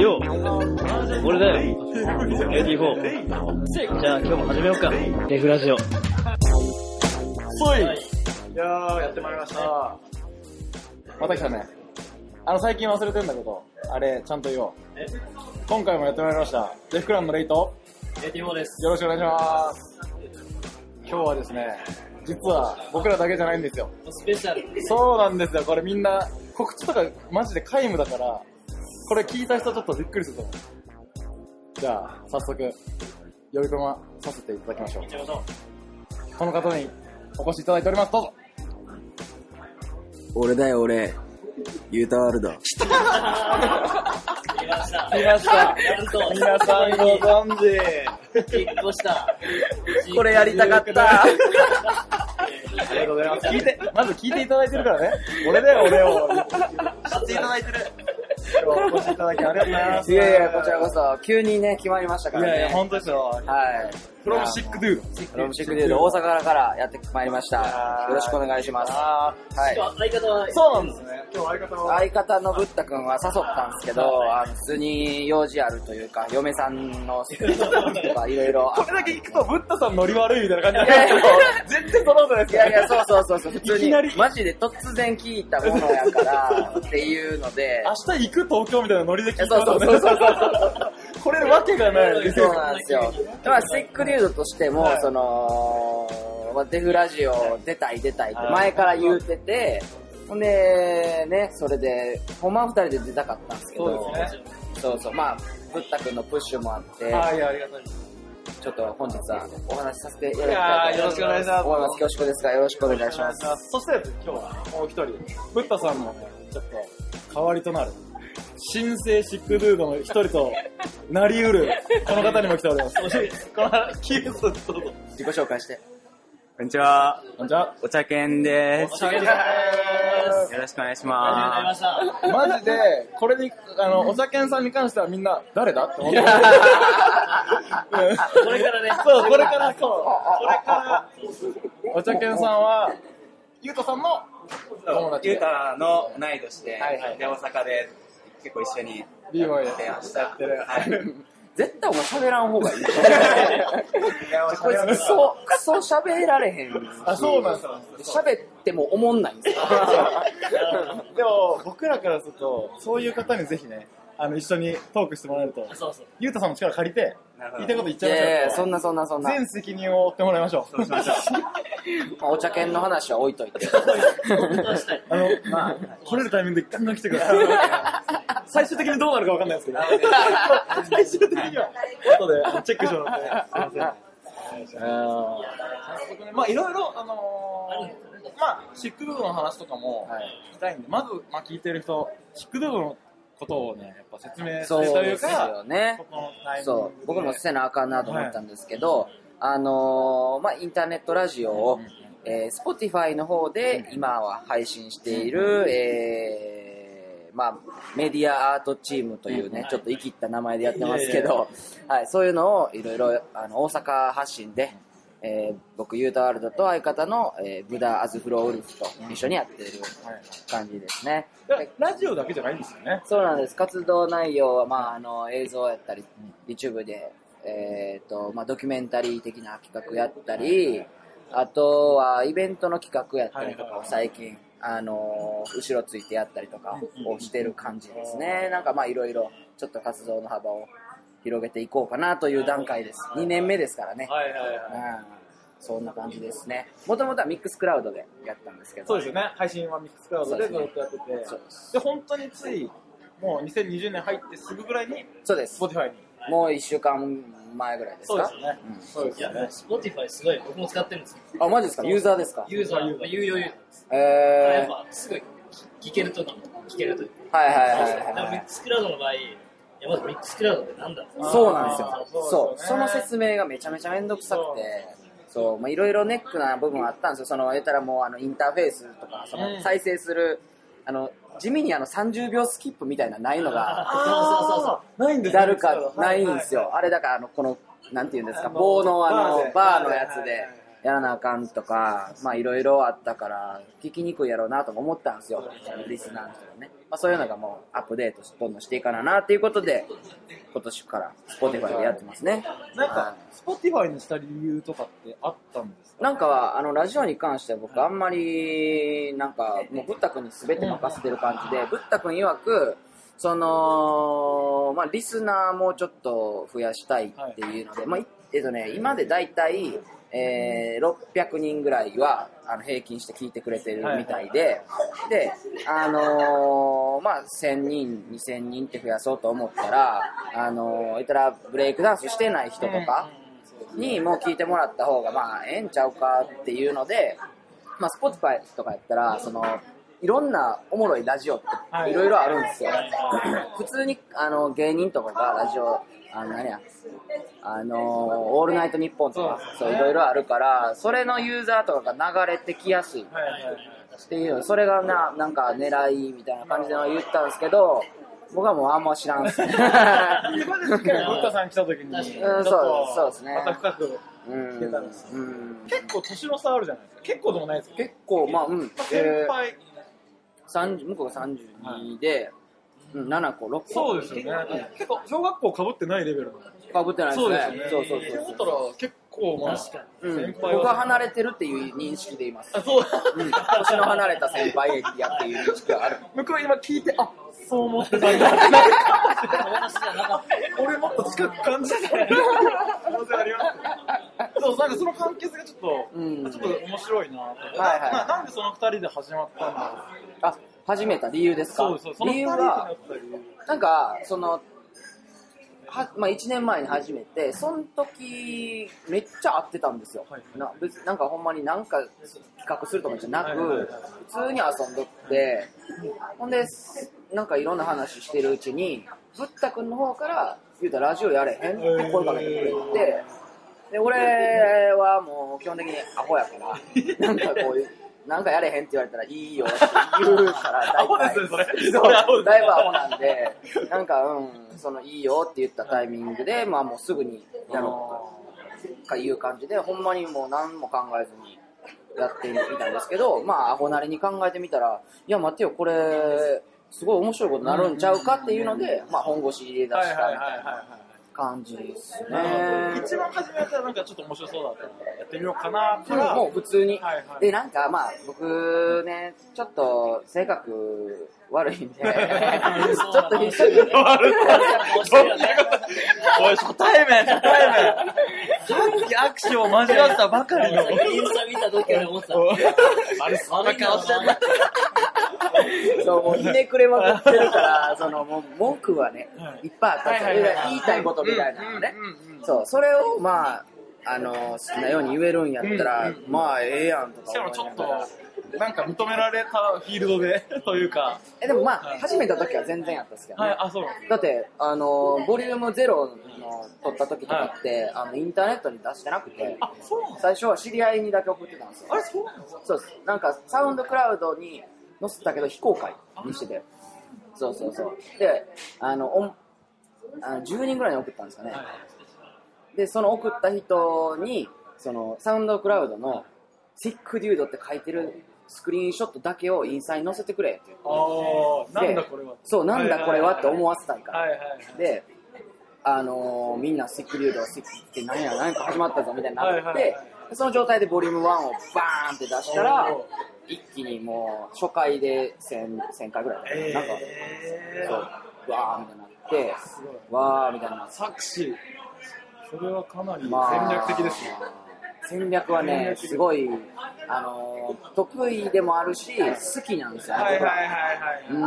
よう、俺だよ。84。じゃあ今日も始めようか。レフラジオ。そいいやー、やってまいりました。また来たね。あの、最近忘れてんだけど、あれ、ちゃんと言おう。今回もやってまいりました。デフクラン。のレイト、84です。よろしくお願いします。今日はですね、実は僕らだけじゃないんですよ。スペシャル。そうなんですよ。これみんな、告知とかマジで皆無だから、これ聞いた人ちょっとびっくりすると思う。じゃあ、早速、呼び込まさせていただきましょう。行っちゃいましょこの方にお越しいただいております。どうぞ。俺だよ俺。ユータワールド。う。来ました。来ました。なんと、皆さんご存知。引っ越した。これやりたかった。ありがとうございます。聞いて、まず聞いていただいてるからね。俺だよ、俺を。知っていただいてる。今日お越しいただきありがとうございます。いやいや、こちらこそ、急にね、決まりましたからね。いやいや、本当ですよ。はい。フロムシックドゥフロムシックデュード、大阪からやってまいりました。よろしくお願いします。あはい。相方はー、そうなんですね。今日相方は。相方のブッダ君は誘ったんですけど、あの普通に用事あるというか、嫁さんのとかいろいろ。これだけ聞くと、ブッダさんノリ悪いみたいな感じいやいやだけど、全然そんなことないですいやいや、そうそうそうそう、普通にいきなり、マジで突然聞いたものやから、っていうので、明日行く東京みたいなノリで聞いたそうそうそうそうこれわけがない。そうなんですよ。まあ、スティックリュードとしても、はいその、まあデフラジオ出たい出たいって前から言うてて、ほんで、ね、それで、ほんまは二人で出たかったんですけど、そうですね。そうそう、まあ、ブッダ君のプッシュもあって、はい、ありがたい。ちょっと本日はお話しさせていただきたいとーよろしくお願いします思います。恐縮ですが、よろしくお願いします。そして今日はもう一人、ブッダさんもね、ちょっと代わりとなる、新生シックドゥードの一人となりうる、この方にも来ております。このキースどうぞ。自己紹介して。こんにちは。こんにちは。お茶犬です。おしゃれでよろしくお願いしました。マジで、これに、あの、お酒さんに関してはみんな、誰だって思ってる。これからね、そう、これからそう。これから、お茶犬さんは、ゆうとさんの友す。達で。ゆうたの同い年で、はいはいで、大阪で結構一緒にやってました。絶対お前喋らん方がいい。いやこいつクソ、クソ喋られへんし。あ、そうなんですよ。喋っても思んないんですよ。でも、僕らからすると、そういう方にぜひね、あの、一緒にトークしてもらえると、そうそう。ゆうたさんの力借りて、言いたいこと言っちいゃいましょうやいや、そんなそんなそんな。全責任を負ってもらいましょう。そうしましょう。まあお茶犬の話は置いといて。あの、まあ、来れるタイミングでガンガン来てください。最終的にどうなるかわかんないですけど、最終的には、後でチェックしてもらって、すいません。まあいろいろ、あのー、まあ、シックドゥの話とかもはい聞きたいんで、まず、まあ聞いてる人、シックドゥのことをね、やっぱ説明すそうるというですか、よね。そう。僕もせなあかんなと思ったんですけど、あのーまあ、インターネットラジオを、えー、Spotify の方で今は配信している、えー、まあ、メディアアートチームというね、ちょっと生きった名前でやってますけど、はい、そういうのをいろいろ、あの、大阪発信で、えー、僕、ユータワールドと相方の、えー、ブダ・アズフローウルフと一緒にやってる感じですね。でラジオだけじゃないんですよね。そうなんです。活動内容は、まあ、あの、映像やったり、YouTube で、えっ、と、まあ、ドキュメンタリー的な企画やったり、あとは、イベントの企画やったりとかを最近、あの、後ろついてやったりとかをしてる感じですね。なんか、まあ、いろいろ、ちょっと活動の幅を広げていこうかなという段階です。2年目ですからね。はいはいはい。うん。そんな感じですね。もともとはミックスクラウドでやったんですけど。そうですよね。配信はミックスクラウドでずっとやってて。そうで、本当につい、もう2020年入ってすぐぐらいに、そうです。Spotify に。もう1週間前ぐらいですか？そうですよね。そうですいや、よね。Spotify すごい、僕も使ってるんですよ。あ、マジですか？ユーザーですか？ユーザー、まあ有料ユーザーです。やえっぱ、すごい、聞けるとき、聞けるとき。ー、はいはいはいでもはいミックスクラウドの場合、いや、まずミックスクラウドってなんだそうなんですよ。そうその説明がめちゃめちゃめんどくさくて、そう、まあいろいろネックな部分あったんですよ。その、言ったらもうあの、インターフェースとか、そうん。の、再生する、あの、地味にあの、30秒スキップみたいなのないのが、ないんですだるかないんですよ。あれだからあの、この、なんていうんですか、棒のあの、バーのやつ。で、やらなあかんとか、まあいろいろあったから、聞きにくいやろうなとか思ったんですよ。リスナーの人がね。まあそういうのがもうアップデートどんどんしていかななっていうことで、今年から Spotify でやってますね。はなんか、 Spotify にした理由とかってあったんですか？なんか、あの、ラジオに関しては僕あんまり、なんか、もう、ブッダ君に全て任せてる感じで、ブッダ君曰く、その、まあ、リスナーもうちょっと増やしたいっていうので、まあ、いえっとね、今で大体、えー、600人ぐらいは、あの、平均して聞いてくれてるみたいで、で、あのーまあ、1000人、2000人って増やそうと思ったら、あのー言ったら、ブレイクダンスしてない人とか、にもう聞いてもらった方がまあええんちゃうかっていうので、まあ、Spotify とかやったらそのいろんなおもろいラジオってい。ろいろあるんですよ、普通にあの芸人とかがラジオあの何や。あのオールナイトニッポンとかそういろいろあるからそれのユーザーとかが流れてきやすい。っていうそれがななんか狙いみたいな感じで言ったんですけど僕はもうあんま知らんっす。ねこれでしっかりブッダさん来た時に、うんとそうそうですね。また深く、うん。聞けたんですうん結構年の差あるじゃないですか。結構でもないですけど、結構まあうん。まあ先えー輩、30向こうが32で、うん、7個、6個。そうですよね。結構、小学校かぶってないレベルの。かぶってないですね。そうですよね。そうそうそう思ったら、結構、まあ、うん、先輩僕は離れてるっていう認識でいます。あ、そう。うん、年の離れた先輩やっていう認識はある。向こう今聞いて、あ、そう思ってたんだ。俺もっと近く感じてた。可能性あります。そう、なんかその関係性がちょっと、うんちょっと面白いなと思ってはいはいななんでその二人で始まったんだろう。あ、始めた理由ですか？理由は。なんか、その、はまあ、1年前に始めて、その時、めっちゃ会ってたんですよ。はいな別なんかほんまになんか企画するとかじゃなく、普通に遊んどって、ほんで、なんかいろんな話してるうちに、ぶったくんの方から、言うたらラジオやれへん？って声かけてくれて、で、俺はもう基本的にアホやから、なんかこういう、なんかやれへんって言われたらいいよって言うから、大体ですね、それ。だいぶアホなんで、なんか、うん、そのいいよって言ったタイミングで、まあもうすぐにやろうとかいう感じで、ほんまにもう何も考えずにやってみたんですけど、まあアホなりに考えてみたら、いや待てよ、これ、すごい面白いことになるんちゃうかっていうので、まあ本腰入れ出したみたいな。感じですね。一番初めやったらなんかちょっと面白そうだったらやってみようかなから、もう普通に。はいはいで、なんかまあ、僕ね、ちょっと性格悪いんで、ちょっと一緒に。おい、初対面、初対面。さっき握手を交わったばかりの。インスタ見た時から思ってた。あれ、そんな顔してんだ。そう、もうひねくれまくってるから、その、もう文句はね、いっぱいあった言いたいことみたいなのね。そう、それをまあ、あの、好きなように言えるんやったら、まあ、ええやんとかしかもちょっとなんか認められたフィールドで、というか。え、でもまあ、始めた時は全然やったんですけどね。はい、あ、そうだって、あの、ボリュームゼロの撮った時とかって、あの、インターネットに出してなくて、あ、そう最初は知り合いにだけ送ってたんですよ。あれ、そうなんですかそうです。なんか、サウンドクラウドに載せたけど、非公開にしてて。そうそうそう。で、あの、おんあの10人ぐらいに送ったんですかね。で、その送った人に、その、サウンドクラウドの、シックデュードって書いてるスクリーンショットだけをインスタに載せてくれって言って。ああ、なんだこれは。そう、なんだこれはって思わせたいから。はいはいはい。で、あのーみんなシックリュード、シックって何や、何か始まったぞみたいになって、はいはいはいでその状態でボリューム1をバーンって出したら一気にもう初回で 1000, 1000回ぐらい、えーなんか、そう、わーみたいになって。わーみたいになって、作詞。それはかなり戦まあ略的ですね。戦略はね、すごい、あのー得意でもあるし、好きなんですよ、僕ははいはいはいはい。うー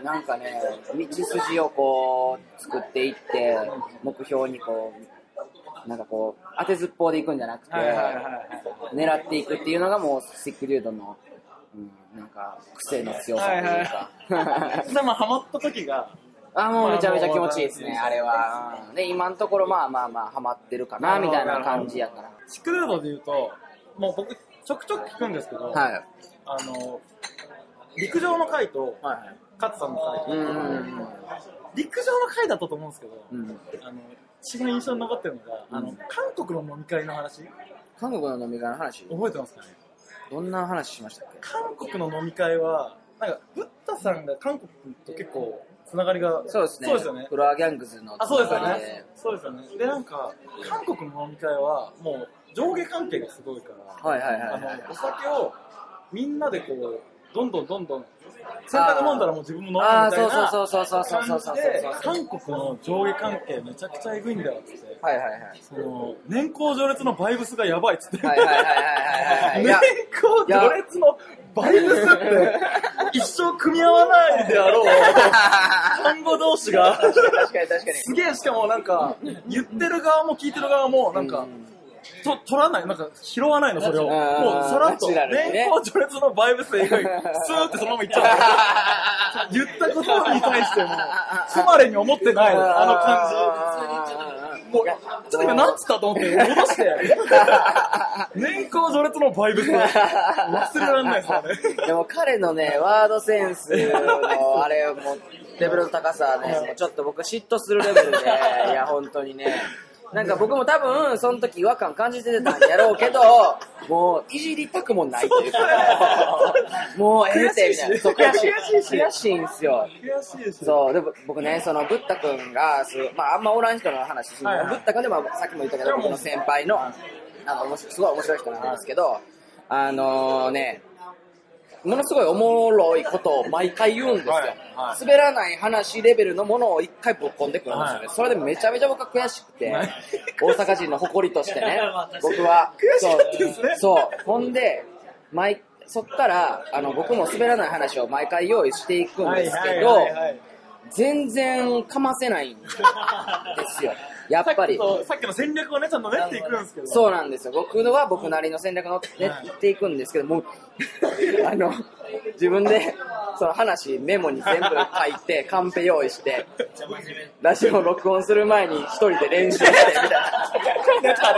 ん、なんかね、道筋をこう、作っていって、目標にこう、なんかこう、当てずっぽうでいくんじゃなくて、はいはいはいはい。狙っていくっていうのがもう、シックリュードの、うん、なんか、癖の強さというか。でもハマった時が、あ、もうめちゃめちゃ気持ちいいですね、あれは。うんで、今のところまあまあまあ、ハマってるかな、みたいな感じやから。シックルードで言うと、もう僕、ちょくちょく聞くんですけど、はい。あの、陸上の回と、はいはい。勝さんの回と、うん。陸上の回だったと思うんですけど、うん。あの、一番印象に残ってるのが、あの、韓国の飲み会の話韓国の飲み会の話？覚えてますかね？どんな話しましたっけ？韓国の飲み会は、なんか、ブッダさんが韓国と結構、つながりが。そうですね。そうですよね。フロアギャングズのあ、そうですよね。そうですよね。で、なんか、韓国の飲み会は、もう、上下関係がすごいから、はいはいはい、あのお酒をみんなでこう、どんどんどんどん、洗濯飲んだらもう自分も飲むみたいな感じで、韓国の上下関係めちゃくちゃえぐいんだよって、はいはいはい、その年功序列のバイブスがやばいっつって、はいはいはい、はい、年功序列のバイブスって、一生組み合わないであろう、単語同士が。すげえ、しかもなんか、言ってる側も聞いてる側も、なんか、と取らない、なんか拾わないの、それを。もうさらっと、年功序列のバイブスで スーってそのままいっちゃう。言ったことに対しても、不まれに思ってない、あの感じ。もう、ちょっと今何つったと思って戻して。年功序列のバイブス。忘れられないですね。でも彼のね、ワードセンスの、あれ、もう、レベルの高さはね、ちょっと僕嫉妬するレベルで、いや、本当にね。なんか僕も多分、その時違和感感じてたんやろうけど、もう、いじりたくもないというか、もう、ええって、みたいな。そう、悔しい。悔しいんすよ。悔しいですよ。そう、で、僕ね、その、ブッダ君が、すまあ、あんまおらん人の話するの、はいはいブッダ君でも、さっきも言ったけど、僕の先輩の、あの、すごい面白い人なんですけど、あのーね、ものすごいおもろいことを毎回言うんですよ。はいはい滑らない話レベルのものを一回ぶっ込んでくるんですよね。はいそれでめちゃめちゃ僕は悔しくて、はい大阪人の誇りとしてね、僕は。悔しかったですねそう。ほんで、毎、そっから、あの、僕も滑らない話を毎回用意していくんですけど、全然かませないんですよ。やっぱり。さっきの戦略をね、ちゃんと練っていくんですけど。そうなんですよ。僕のは僕なりの戦略の練っていくんですけども、あの、自分で、その話メモに全部書いて、カンペ用意して、ラジオを録音する前に一人で練習して、みたい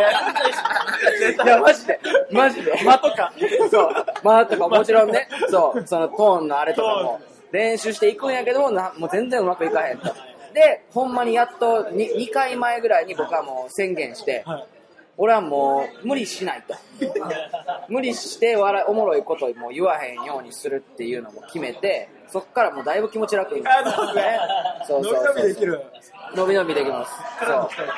な。いや、マジで、マジで。間とか。そう、間とかもちろんね、そう、そのトーンのあれとかも練習していくんやけども、なもう全然うまくいかへんと。で、ほんまにやっと 2, 2回前ぐらいに僕はもう宣言して、はい。俺はもう無理しないと。無理して笑いおもろいことも言わへんようにするっていうのも決めて、そっからもうだいぶ気持ち楽になあ、そうですね。そうそう伸び伸びできる。伸び伸びできます。そ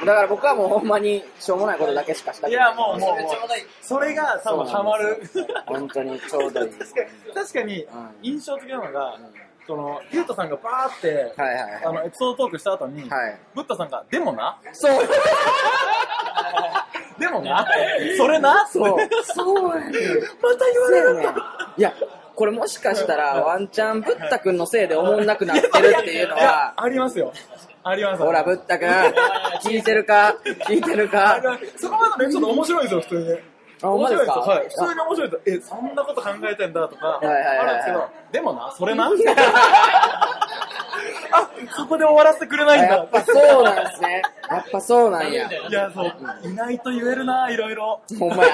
う。だから僕はもうほんまにしょうもないことだけしかしたくない。いや、もう、もう、もうそれが多分ハマる。本当にちょうどいい。確かに、確かにうん印象的なのが、この、ゆうとさんがバーって、はいはいはいあの、エピソードトークした後に、はいブッダさんが、でもな、そう。でもな、それな、そう。そうやねん。また言われるん。いや、これもしかしたらワンチャンブッダ君のせいで思んなくなってるっていうのは、ありますよ。あります。ほら、ブッダ君、聞いてるか？聞いてるか？そこまでのエピソード面白いですよ、普通に。あ面白いですよはい。普通に面白いですよ。え、そんなこと考えてんだとか、あるんですけど、でもな、それな。あ、そこで終わらせてくれないんだやっ。ぱそうなんですね。やっぱそうなんや。いや、そう、いないと言えるな、いろいろ。ほんまや。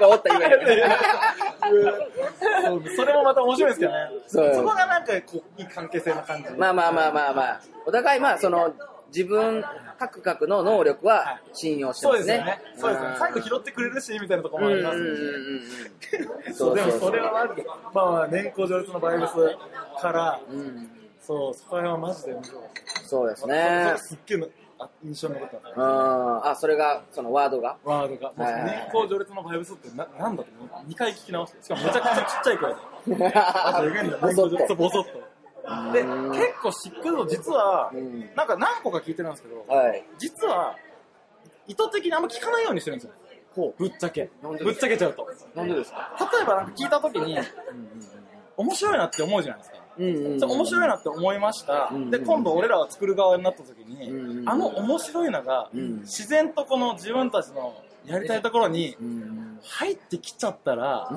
おった言える。それもまた面白いですけどね。そうそこがなんか、こう、いい関係性な感じ。まあまあまあまあまあ。お互いまあその、自分、各々の能力は信用してそうますね。ですよね。そうですよね。最後拾ってくれるし、みたいなところもありますうん。そう、でもそれはある。まあまあ、年功序列のバイブスから。そう、そこら辺はマジで面白い。そうですそねれ。すっげえあ印象に残ったうな。ん。あ、それが、そのワードが？ワードが。年功序列のバイブスってななんだと思う ?2 回聞き直して。しかもめちゃくちゃちっちゃい声で。あ、えぐいんだ。年功序列、ボソッと。で、結構しっくりと実はうん、なんか何個か聞いてるんですけど、はい。実は、意図的にあんま聞かないようにしてるんですよ。ほう、ぶっちゃけ。ぶっちゃけちゃうと。なんでですか？例えばなんか聞いたときに、面白いなって思うじゃないですか。面白いなって思いました、うんで今度俺らは作る側になった時に、あの面白いのが、うん。自然とこの自分たちのやりたいところにうん入ってきちゃったら、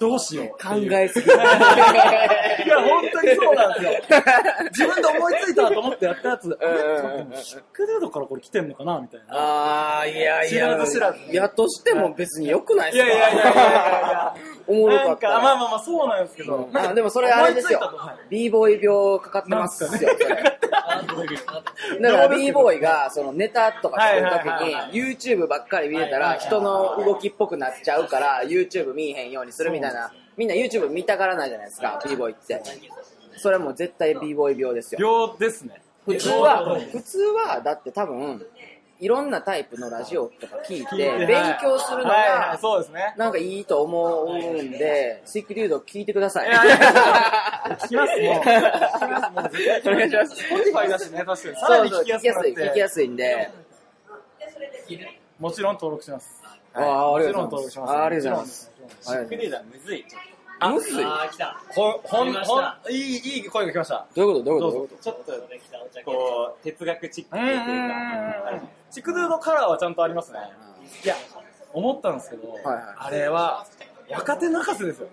どうしよう考えすぎ。いや本当にそうなんですよ。自分で思いついたと思ってやったやつ。うんあれシックデードからこれ来てんのかなみたいな。ああ、いやいや。知らず知らずいや、としても別に良くないですか。いやいやいやいやいやおもろかった。まあまあまあ、そうなんですけど。うん。あでもそれあれですよ。b ボーイ病かかってますよ。だから b ボーイがそのネタとかするときに YouTube ばっかり見てたら人の動きっぽくなっちゃうから YouTube 見えへんようにするみたいな。みんな YouTube 見たがらないじゃないですか、b ボーイって。それはもう絶対 b ボーイ病ですよ。病ですね。普通は、普通はだって多分、いろんなタイプのラジオとか聞いて、勉強するのが、そうですね。なんかいいと思うんで、スイックリュード聞いてください。いやいや聞きます、もう。聞きます、もう絶対。お願いします。Spotify だしね、確かに。さらに聞き聞きやすい。聞きやすいんで。もちろん登録します。ああ、ありがとうもございます。あありがとうございます。ありがとうございクリーダーむずい。むずい？あー、来た。ほほん、ほんた、いい、いい声が来ました。どういうこと？どういうこと？どういうこちょっと、こう、哲学チックうんうんっていううんか、うん。チクドゥのカラーはちゃんとありますね。いや、思ったんですけど、はいあれは、若手泣かせですよ。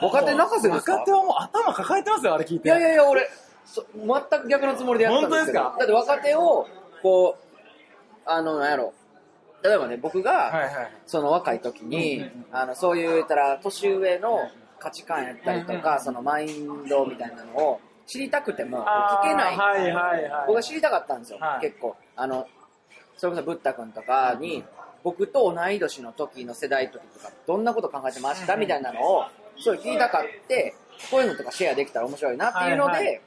と若手泣かせですか？若手はもう頭抱えてますよ、あれ聞いて。いやいやいや、俺、そ全く逆のつもりでやったんですけど。本当ですか？だって若手を、こう、あの、なんやろ。例えばね、僕が。その若い時に、あのそういうたら年上の価値観やったりとか、そのマインドみたいなのを知りたくても聞けない、はいはいはい。僕は知りたかったんですよ、はい。結構。あのそれこそブッダ君とかに、僕と同い年の時の世代の時とかどんなこと考えてました？みたいなのをすごい聞いたかってこういうのとかシェアできたら面白いなっていうので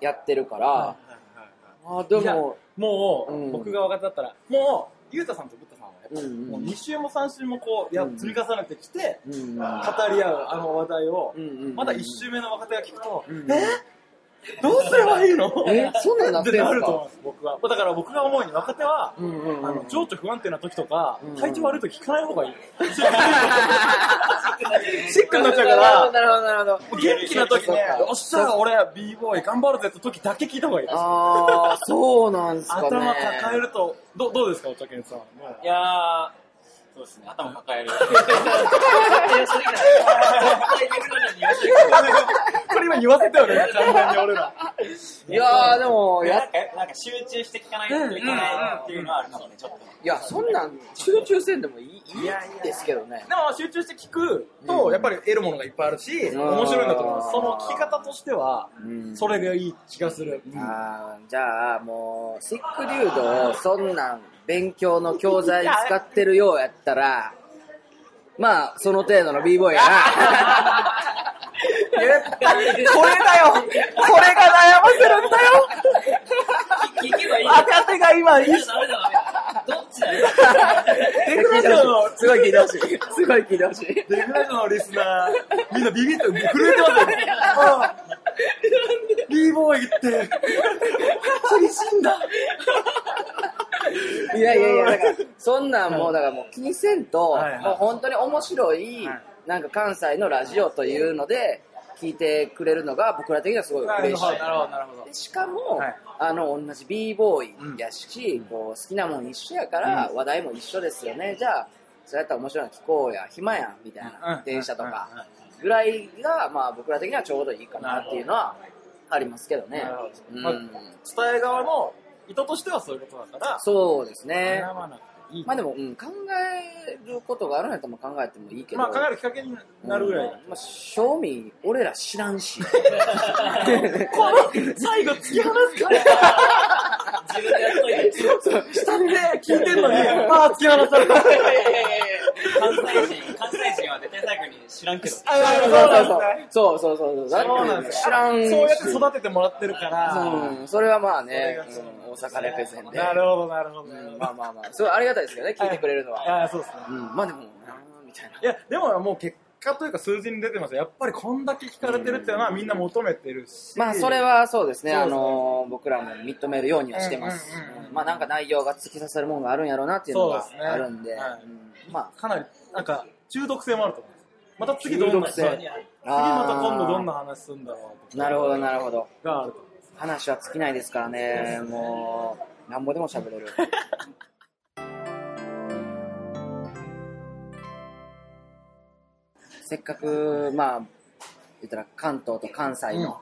やってるから、あーでももう、うん。僕が若手だったら、もう、ゆうたさんとブッダさんはやっぱ、うんうん。もう2週も3週もこう、やうん積み重ねてきて、うんうん。語り合うあの話題を、うんうんうん。まだ1週目の若手が聞くと、うんえ？どうすればいいの？え？そんなんなってると思うんです、僕は。だから僕が思うに若手は、うんうんうん。あの情緒不安定な時とかうん、体調悪い時聞かない方がいい。シックになっちゃうかなら、るほどなるほどなるほど。元気な時ねそっか、よっしゃ、俺、b ボーイ頑張るぜって時だけ聞いた方がいい。ああ、そうなんすかね。頭抱えると、どどうですか、お茶けんさん。いやー、そうですね、頭抱える。これ今言わせたよね、完全に俺ら。いやー、でも、やなん、か、なんか集中して聞かないといけないっていうのはあるかもね、ちょっと。いや、そんなん、集中せんでもいい、いいですけどね。でも集中して聞くと、やっぱり得るものがいっぱいあるし、ん面白いんだと思います。その聞き方としては、うんそれがいい気がする。あーじゃあ、もう、シックリュードを、そんなん、勉強の教材に使ってるようやったら、まあ、その程度の b ボーイやな。これだよこれが悩ませるんだよ聞けばいい。若手が今、いい。どっちだよ。デフラジオの、すごい聞いてほしい。すごい聞いてほしい。デフラジオのリスナー、みんなビビって震えてますよ b ボーイって、厳しいんだ。いやいやいや、だから、そんなんもう、だからもう気にせんと、はいはいもう本当に面白いはい、なんか関西のラジオというので、聞いてくれるのが僕ら的にはすごい嬉しい。なるほど、なるほど。でしかも、はい。あの、同じ b ボーイやし、こう好きなもん一緒やから、話題も一緒ですよね。じゃあ、そうやったら面白いの聞こうや、暇やん、みたいな、うん。電車とか。うん。うん、ぐらいが、まあ僕ら的にはちょうどいいかなっていうのはありますけどね。なるほど。うん。まあ伝え側の意図としてはそういうことだから、そうですね。いい。まあでも、うん、考えることがあるんやったら考えてもいいけど。まあ、考えるきっかけになるぐらいだ。まあ、正味、俺ら知らんし。この、最後突き放すから。自分でやっといて。下で聞いてんのに、ああ、突き放された。関西人、関西人は絶対最後に知らんけど。そうそうそうそう。だってそうなんですよ知らんし。そうやって育ててもらってるから。うん、それはまあね、うん大阪レペゼンで。なるほど、なるほど。うんまあまあまあ、すごいありがたいですけどね、聞いてくれるのは。ああ、そうですね。うん、まあでも、なみたいな。いや、でももう結果というか数字に出てます。よやっぱりこんだけ聞かれてるっていうのはみんな求めてるし。まあそれはそうですね、すね。あのー僕らも認めるようにはしてます。まあなんか内容が突き刺さるものがあるんやろうなっていうのがあるんで、はい。うん。まあかなり、なんか、中毒性もあると思います。また次どんな、次また今度どんな話するんだろうとか。なるほどなるほど。がある。話は尽きないですからね、もう、なんぼでも喋れる。せっかく、まあ、言ったら関東と関西の、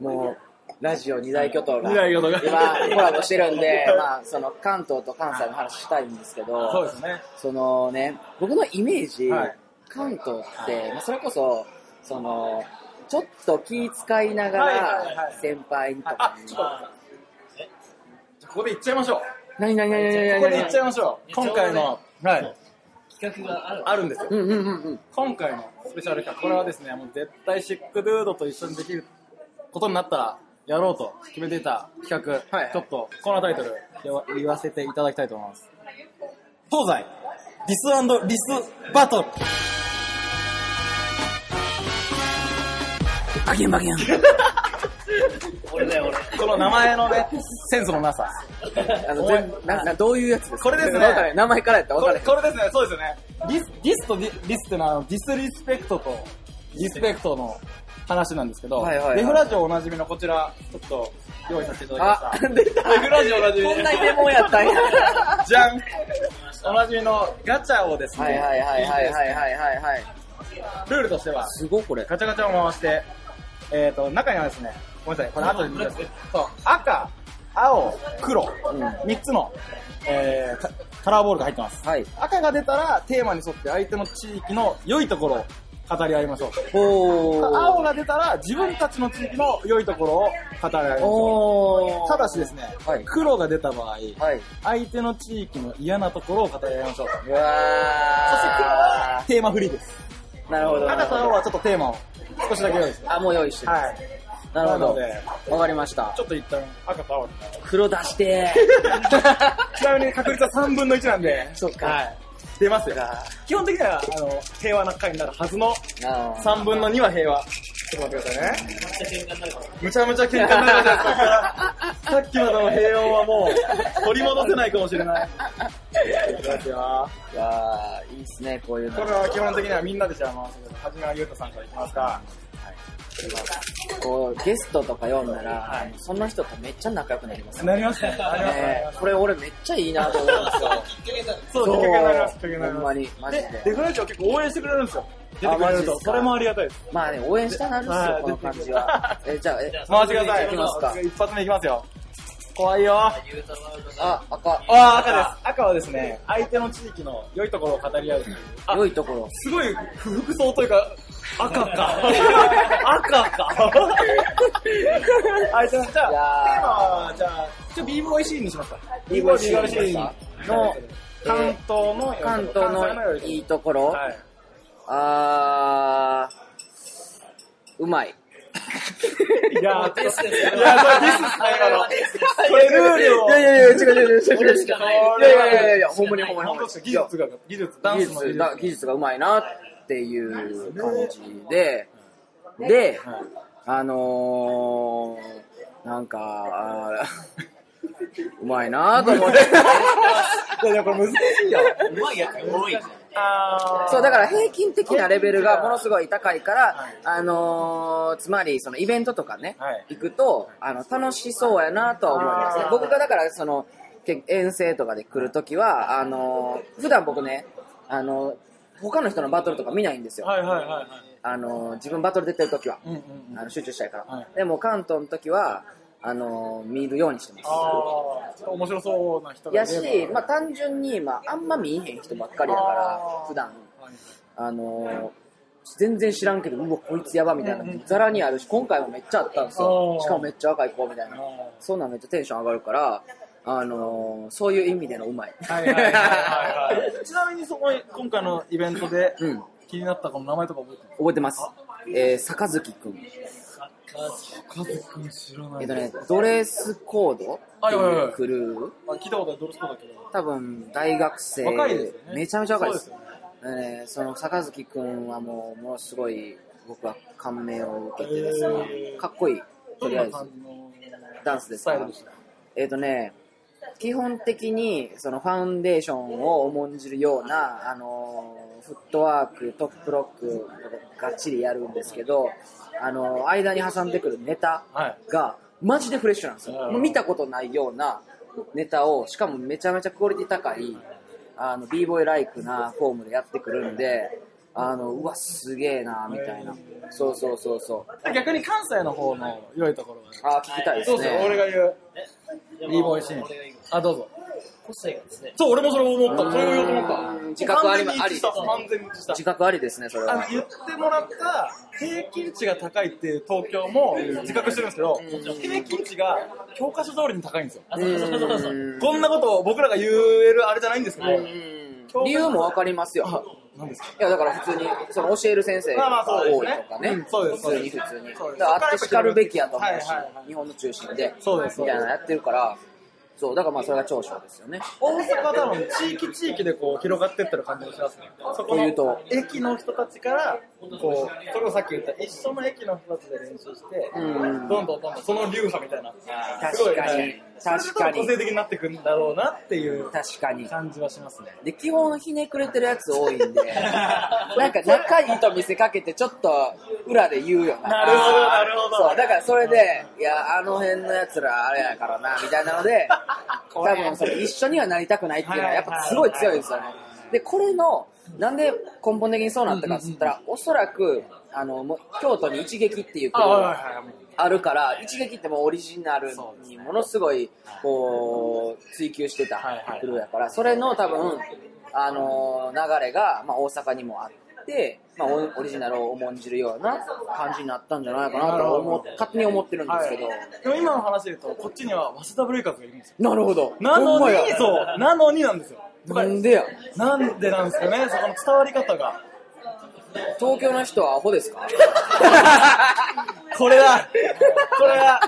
もう、ラジオ二大巨頭が、今、コラボしてるんで、まあ、その関東と関西の話したいんですけど、そうですね。そのね、僕のイメージ、はい関東って、まあ、それこそ、その、ちょっと気遣いながはいはいはい、ら先輩とあか、にちょっと。ここで行っちゃいましょう。何何何何何ここで行っちゃいましょう。今回の、はい、企画がある。あるんですよ。うんうんうんうん。今回のスペシャル企画、これはですね、もう絶対シックドゥードと一緒にできることになったら、やろうと決めていた企画、はいちょっとこのタイトル言わせていただきたいと思います。東西、リスリスバトル。バキンバキン。俺だよ、俺。この名前のね、センスのなさ。あの、全な、な、どういうやつですか？これですね。名前からやったか。これですね、そうですよね。ディス、ディスとディスってのは、ディスリスペクトと、リスペクトの話なんですけど、はいはいはいはい、デフラジオおなじみのこちら、ちょっと用意させていただきました。デフラジオおなじみ。こんなデモやったんや。じゃん。おなじみのガチャをですね、はいはいはいはいはいはいはい、ルールとしては、すごこれ。ガチャガチャを回して、えっ、ー、と、中にはですね、ごめんなさい、これ後で見てください。そう、赤、青、黒、うん3つの、えーカカラーボールが入ってます。はい。赤が出たらテーマに沿って相手の地域の良いところを語り合いましょう。おー。青が出たら自分たちの地域の良いところを語り合いましょ。う。ただしですね、はい黒が出た場合、はい。相手の地域の嫌なところを語り合いましょう。うそして黒はわテーマフリーです。ー。なるほど。赤と青はちょっとテーマを少しだけ用意して。あ、もう用意してる。はい。なるほど。わかりましたち。ょっと一旦赤と青に。黒出して ちなみに確率は3分の1なんで。そっかはい。出ますよ。基本的には、あの、平和な回になるはずのあー3分の2は平和。ちょっと待ってくださいね。むちゃむちゃ喧嘩になるか。さっきまでの平穏はもう、取り戻せないかもしれない。いきますよ。いやーいいっすね、こういうの。これは基本的にはみんなでじゃあ回すけど、はじめはゆうたさんからいきますか。こう、ゲストとか読んだら、その人とめっちゃ仲良くなりますね。なりますね。なりますねね。これ俺めっちゃいいなと思うんですよ。そう、きっかけになります。きっかけになります。ほんまに、マジで、で。デフライチは結構応援してくれるんですよ。出てくれると。あマジですか？それもありがたいです。まあね、応援したなるっすよは、いこの感じは。え、じゃあ、え、回してください。いきますか一発目いきますよ。怖いよ。ああ、赤。あ、赤です。赤はですね、相手の地域の良いところを語り合う。あ良いところ。すごい不服装というか、赤か。赤か。相手の、じゃあ、テーマは、じゃあ、ちょ、b ボーイシーンにしますか。b ボーイシーン b ボーイシーンの、関東の、関東のいいところ。はい。あー、うまい。いやー、ディスですいや、それディスっすね、今の。これルールを。いやいやいや、違う違う違う違う違う。いいやいやいやいや、ほんまにほんまに技術が、技術、ダン技スの技術術だ技術がうまいなっていう感じで、で、あのー、なんか、うまいなと思って。い やいや、これ難しいよ。うまいやつが多い。あーそう、だから平均的なレベルがものすごい高いから、あのー、つまりそのイベントとかね、はい行くと、あの、楽しそうやなとは思いますね僕がだからその、け遠征とかで来るときは、あのー、普段僕ね、あの、他の人のバトルとか見ないんですよ。はいはいはいはい。あの、自分バトル出てるときは、うんうんうん。あの集中したいから。はいでも関東のときは、あの、見るようにしてます。ああ、面白そうな人がやし、まあ単純に、まああんま見えへん人ばっかりだから普段、はいあの全然知らんけど、うわ、こいつやばみたいな、ざらにあるし、今回もめっちゃあったんですあよ。ーしかもめっちゃ若い子みたいな。そんなんめっちゃテンション上がるから、あのそういう意味でのうまい。ちなみにそこに今回のイベントでうん、気になったこの名前とか覚えてます？覚えてます。えー、坂月くん。えっとね、ドレスコードっていうクルー、あ聞いたことあるドルスコーだけど。多分大学生、若いですよね。めちゃめちゃ若いです。ですえーその坂月くんはもう、ものすごい僕は感銘を受けてですね、かっこいい、とりあえず。ダンスですか？スタイルでした？えっ、とね、基本的にそのファンデーションを重んじるような、あのーフットワーク、トップロックがっちりやるんですけど、あのー間に挟んでくるネタはい。がマジでフレッシュなんですよ。うんもう見たことないようなネタを、しかもめちゃめちゃクオリティ高い、あの、b ボーイライクなフォームでやってくるんで、あの、うわ、すげえな、みたいな。そうそうそうそう。逆に関西の方の良いところはあー、聞きたいですどうぞ、ね。俺が言う。b ボーイシーン。あ、どうぞ。個性がですね。そう、俺もそれ思った。それを言おうと思った。うん自覚ありあり完全に一致した自。覚ありですね、それは。言ってもらった平均値が高いっていう東京も自覚してるんですけど、平均値が教科書通りに高いんですよ。あ、そうそうそうそうそう。うんこんなことを僕らが言えるあれじゃないんですけど、うん理由もわかりますよ。あ、何ですか？いや、だから普通に、その教える先生まあまあがそうですね多いとかねうん。そうです普通に普通に。そうですだからあってしかるべきやと思うしはいはいはい、日本の中心で、そうですみたいなのやってるから、そう、だからまあそれが長所ですよね。大阪多分地域地域でこう広がってってる感じがしますね。そこのというと。駅の人たちから、こう、それをさっき言った一緒の駅の人たちで練習して、うん。どんどんどんどんその流派みたいな、確すごい確かにそれで個性的になってくるんだろうなっていう確かに。感じはしますね。で、基本ひねくれてるやつ多いんで、なんか仲いいと見せかけてちょっと裏で言うよな。なるほどなるほどそう、だからそれで、いや、あの辺のやつらあれやからな、みたいなので、多分それ一緒にはなりたくないっていうのはやっぱすごい強いですよね。で、これの、なんで根本的にそうなったかっつったら、おそらく、あの、もう京都に一撃っていうあ、国がはいはいはい。あるから、一撃ってもうオリジナルにものすごい、こう、追求してたはいはいクルーやから、それの多分、あのー流れが、まあ、大阪にもあって、まあ、オオリジナルを重んじるような感じになったんじゃないかなとは思っ勝手に思ってるんですけど。でも今の話で言うと、こっちには早稲田ブレイカーズがいるんですよ。なるほど。なのにそう、なのになんですよ。なんでや。なんでなんですかね、そこの伝わり方が。東京の人はアホですか？これだこれだ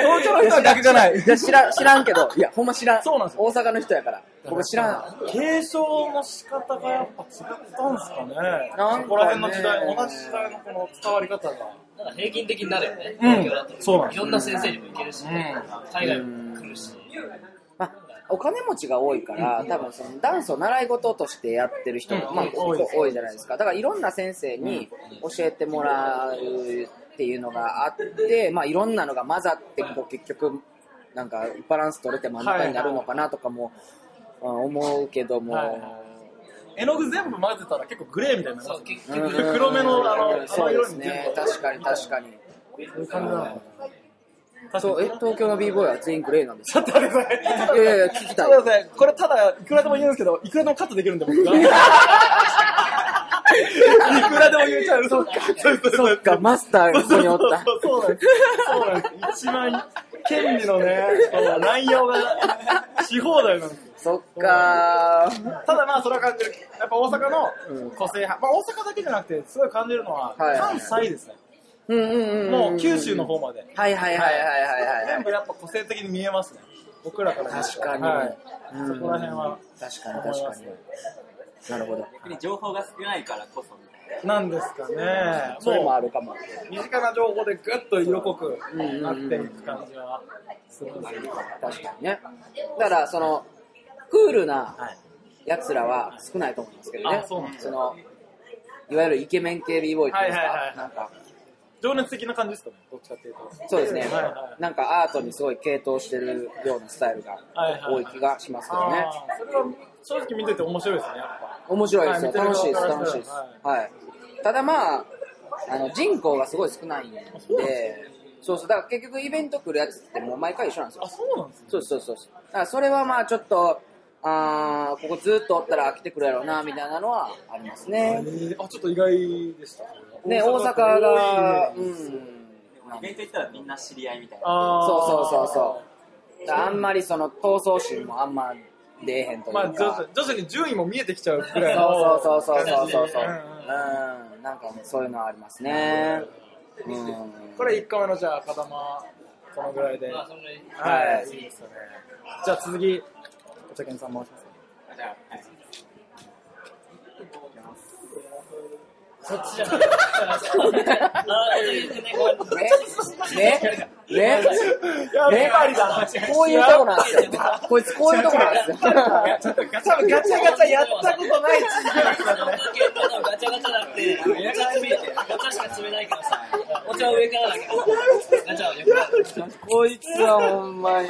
東京の人は逆じゃないいや、知らん、知らんけど、いや、ほんま知らん。そうなんですよ大阪の人やから。僕知らん。継承の仕方がやっぱ違ったんですかね。なんかねそこら辺の時代、同じ時代のこの伝わり方が。なんか平均的になるよね。うん東京だと。そうなんですいろんな先生にも行けるし、ん海外も来るし。まあ、お金持ちが多いから、多分そのダンスを習い事としてやってる人も、うん。まあ、多いじゃないですか。だからいろんな先生に教えてもらうっていうのがあって、まあいろんなのが混ざって、こう結局、なんかバランス取れて真ん中になるのかなとかも、あ思うけども、はい絵の具全部混ぜたら結構グレーみたいになう、結うん。局、黒目のあのあのそうで色にすね確かに確かに。そういう感じなの。そう、え、東京の b ボーイは全員グレーなんですちょっと待ってください。いやいや聞きたいちょっ。と待ってください。これただ、いくらでも言うんですけど、いくらでもカットできるんで、僕が。いくらでも言えちゃう。そっか。そっか、マスターがここにおった。そうそうなんです。そうなんです。一番、権利のね、そう乱用がし放題なんです。そっかー。ただまあ、それは感じる。やっぱ大阪の個性派。まあ、大阪だけじゃなくて、すごい感じるのは、はい関西ですね。もう九州の方まで。はいはいはいはいはいはい。全部やっぱ個性的に見えますね。僕らから確かにそこら辺は、確かに確かに。なるほど。逆に情報が少ないからこそみたいなんですかね。それももあるかも。う、身近な情報でぐっと色濃くなっていく感じはするんですけど。確かにね。だから、その、クールなはい。奴らは少ないと思うんですけどねあ。そうなんですその、いわゆるイケメン系 b ボーイっていうか、なんか、情熱的な感じですかね、どっちかっていうと。そうですねはいは。いなんかアートにすごい傾倒してるようなスタイルが多い気がしますけどね。それは正直見てて面白いですね、やっぱ。面白いですよ。はい楽しいです、楽しいです。ははい。ただまあ、あの、人口がすごい少ないんで、そうそう、だから結局イベント来るやつってもう毎回一緒なんですよあ、。そうなんですね。そうそうそうそう。だからそれはまあちょっと、あーここずっとおったら飽きてくるやろうな、みたいなのはありますねえ。ーあ、ちょっと意外でした。ね、大阪が、うん。な。イベント行ったらみんな知り合いみたいな。そうそうそうそう。あんまりその闘争心もあんま出えへんというか。まあ、徐々徐々に順位も見えてきちゃうくらいの。そうそうそうそうそうそう。うんうんうん、なんかね、そういうのはありますね。うん。これ1個目のじゃあ、風間、このぐらいで。はい、いいですよね。じゃあ続き、お茶犬さん回します。じゃあ、はい。そっちじゃない。あー、ごめんねねねだ。こういうとこなんですよ。こいつこういうとこなんですよ。ちょっとガチャガチャやったことない地域の人だね。ガチャガチャなくて、お茶詰めて、お茶しか詰めないからさ、お茶は上からだけど、ガチャは横から。こいつはほんまに。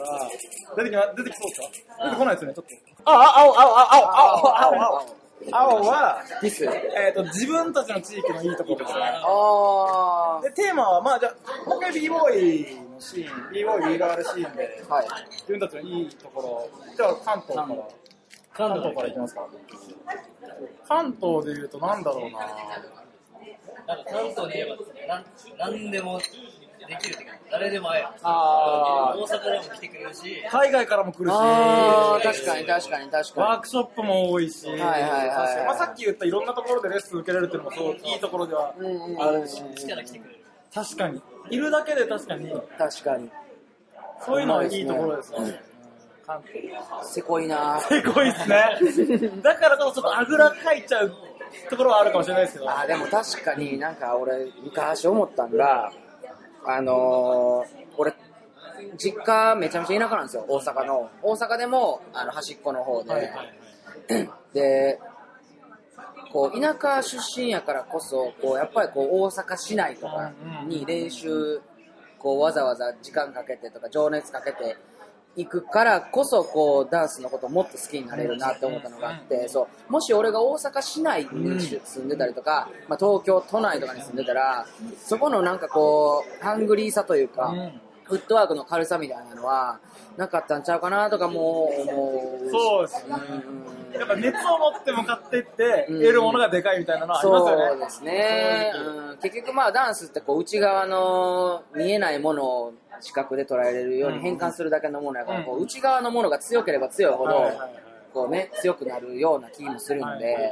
あ、出てきま、出てきそうですか？出てこないですね、ちょっと。あ、あ、青、青、青、青、青、青、青。青は。えっと、自分たちの地域のいいところですね。あで、テーマは、まあ、じゃあ、もう一回 b ボーイののシーン、b ボーイ b ガールシーンで、はい。自分たちのいいところ、じゃあ関東から、関東からいきますか。関東で言うとなんだろうななんか関東で言えばですね、なんなんでもできるって誰でも会える。あ大阪でも来てくれるし、海外からも来るし、あー、確かに確かに確かワークショップも多いし、はいはいはいまあ、さっき言ったいろんなところでレッスン受けれるっていうのもそういいところではに。うんうんあるし、力来てくれる。確かに。いるだけで確かに、確かに。そういうのはいいところですよね。せこいなすごいですね。だからこそちょっとあぐらかいちゃうところはあるかもしれないですけど。あーでも確かになんか俺昔思ったんがあのー、俺実家めちゃめちゃ田舎なんですよ大阪の。大阪でもあの端っこの方で、はいはい でこう田舎出身やからこそこうやっぱりこう大阪市内とかに練習こうわざわざ時間かけてとか情熱かけて行くからこそこうダンスのことをもっと好きになれるなって思ったのがあってそうもし俺が大阪市内に住んでたりとか、まあ、東京都内とかに住んでたらそこのなんかこうハングリーさというか、うん。フットワークの軽さみたいなのはなかったんちゃうかなとかも思う。しそうですね。うん。やっぱ熱を持って向かっていって、うん。得るものがでかいみたいなのはありますよね。そうですね、うん、結局まあダンスってこう内側の見えないものを視覚で捉えれるように変換するだけのものやから、うんこう内側のものが強ければ強いほど、こうね強くなるような気もするんで、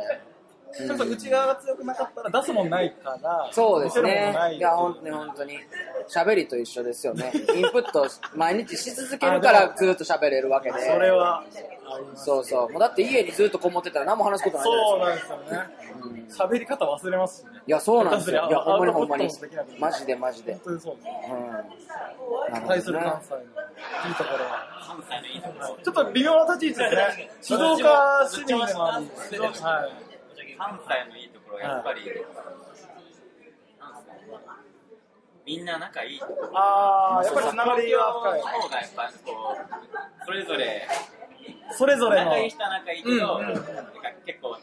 ちょっと内側が強くなかったら出すもんないから、そうですねんないいや本当に本当に喋りと一緒ですよねインプット毎日し続けるからずっと喋れるわけでそれは。そうそうもうだって家にずっとこもってたら何も話すことないじゃそうなないんですよね。ですか、うん喋り方忘れますしね。いやそうなんですよいやほんまにほんまにマジでマジで本当にそうですね。うん対するね関西のいいところは。関西のいいところ。ちょっと微妙な立ち位置ですね。静岡市民でもあり、静岡はい。関西のいいところはやっぱり、なんですかみんな仲いいところ。あー、やっぱりつながりは深い。の方がやっぱこう、それぞれ、それぞれの。仲いい人は仲いいけど、うんなんか結構、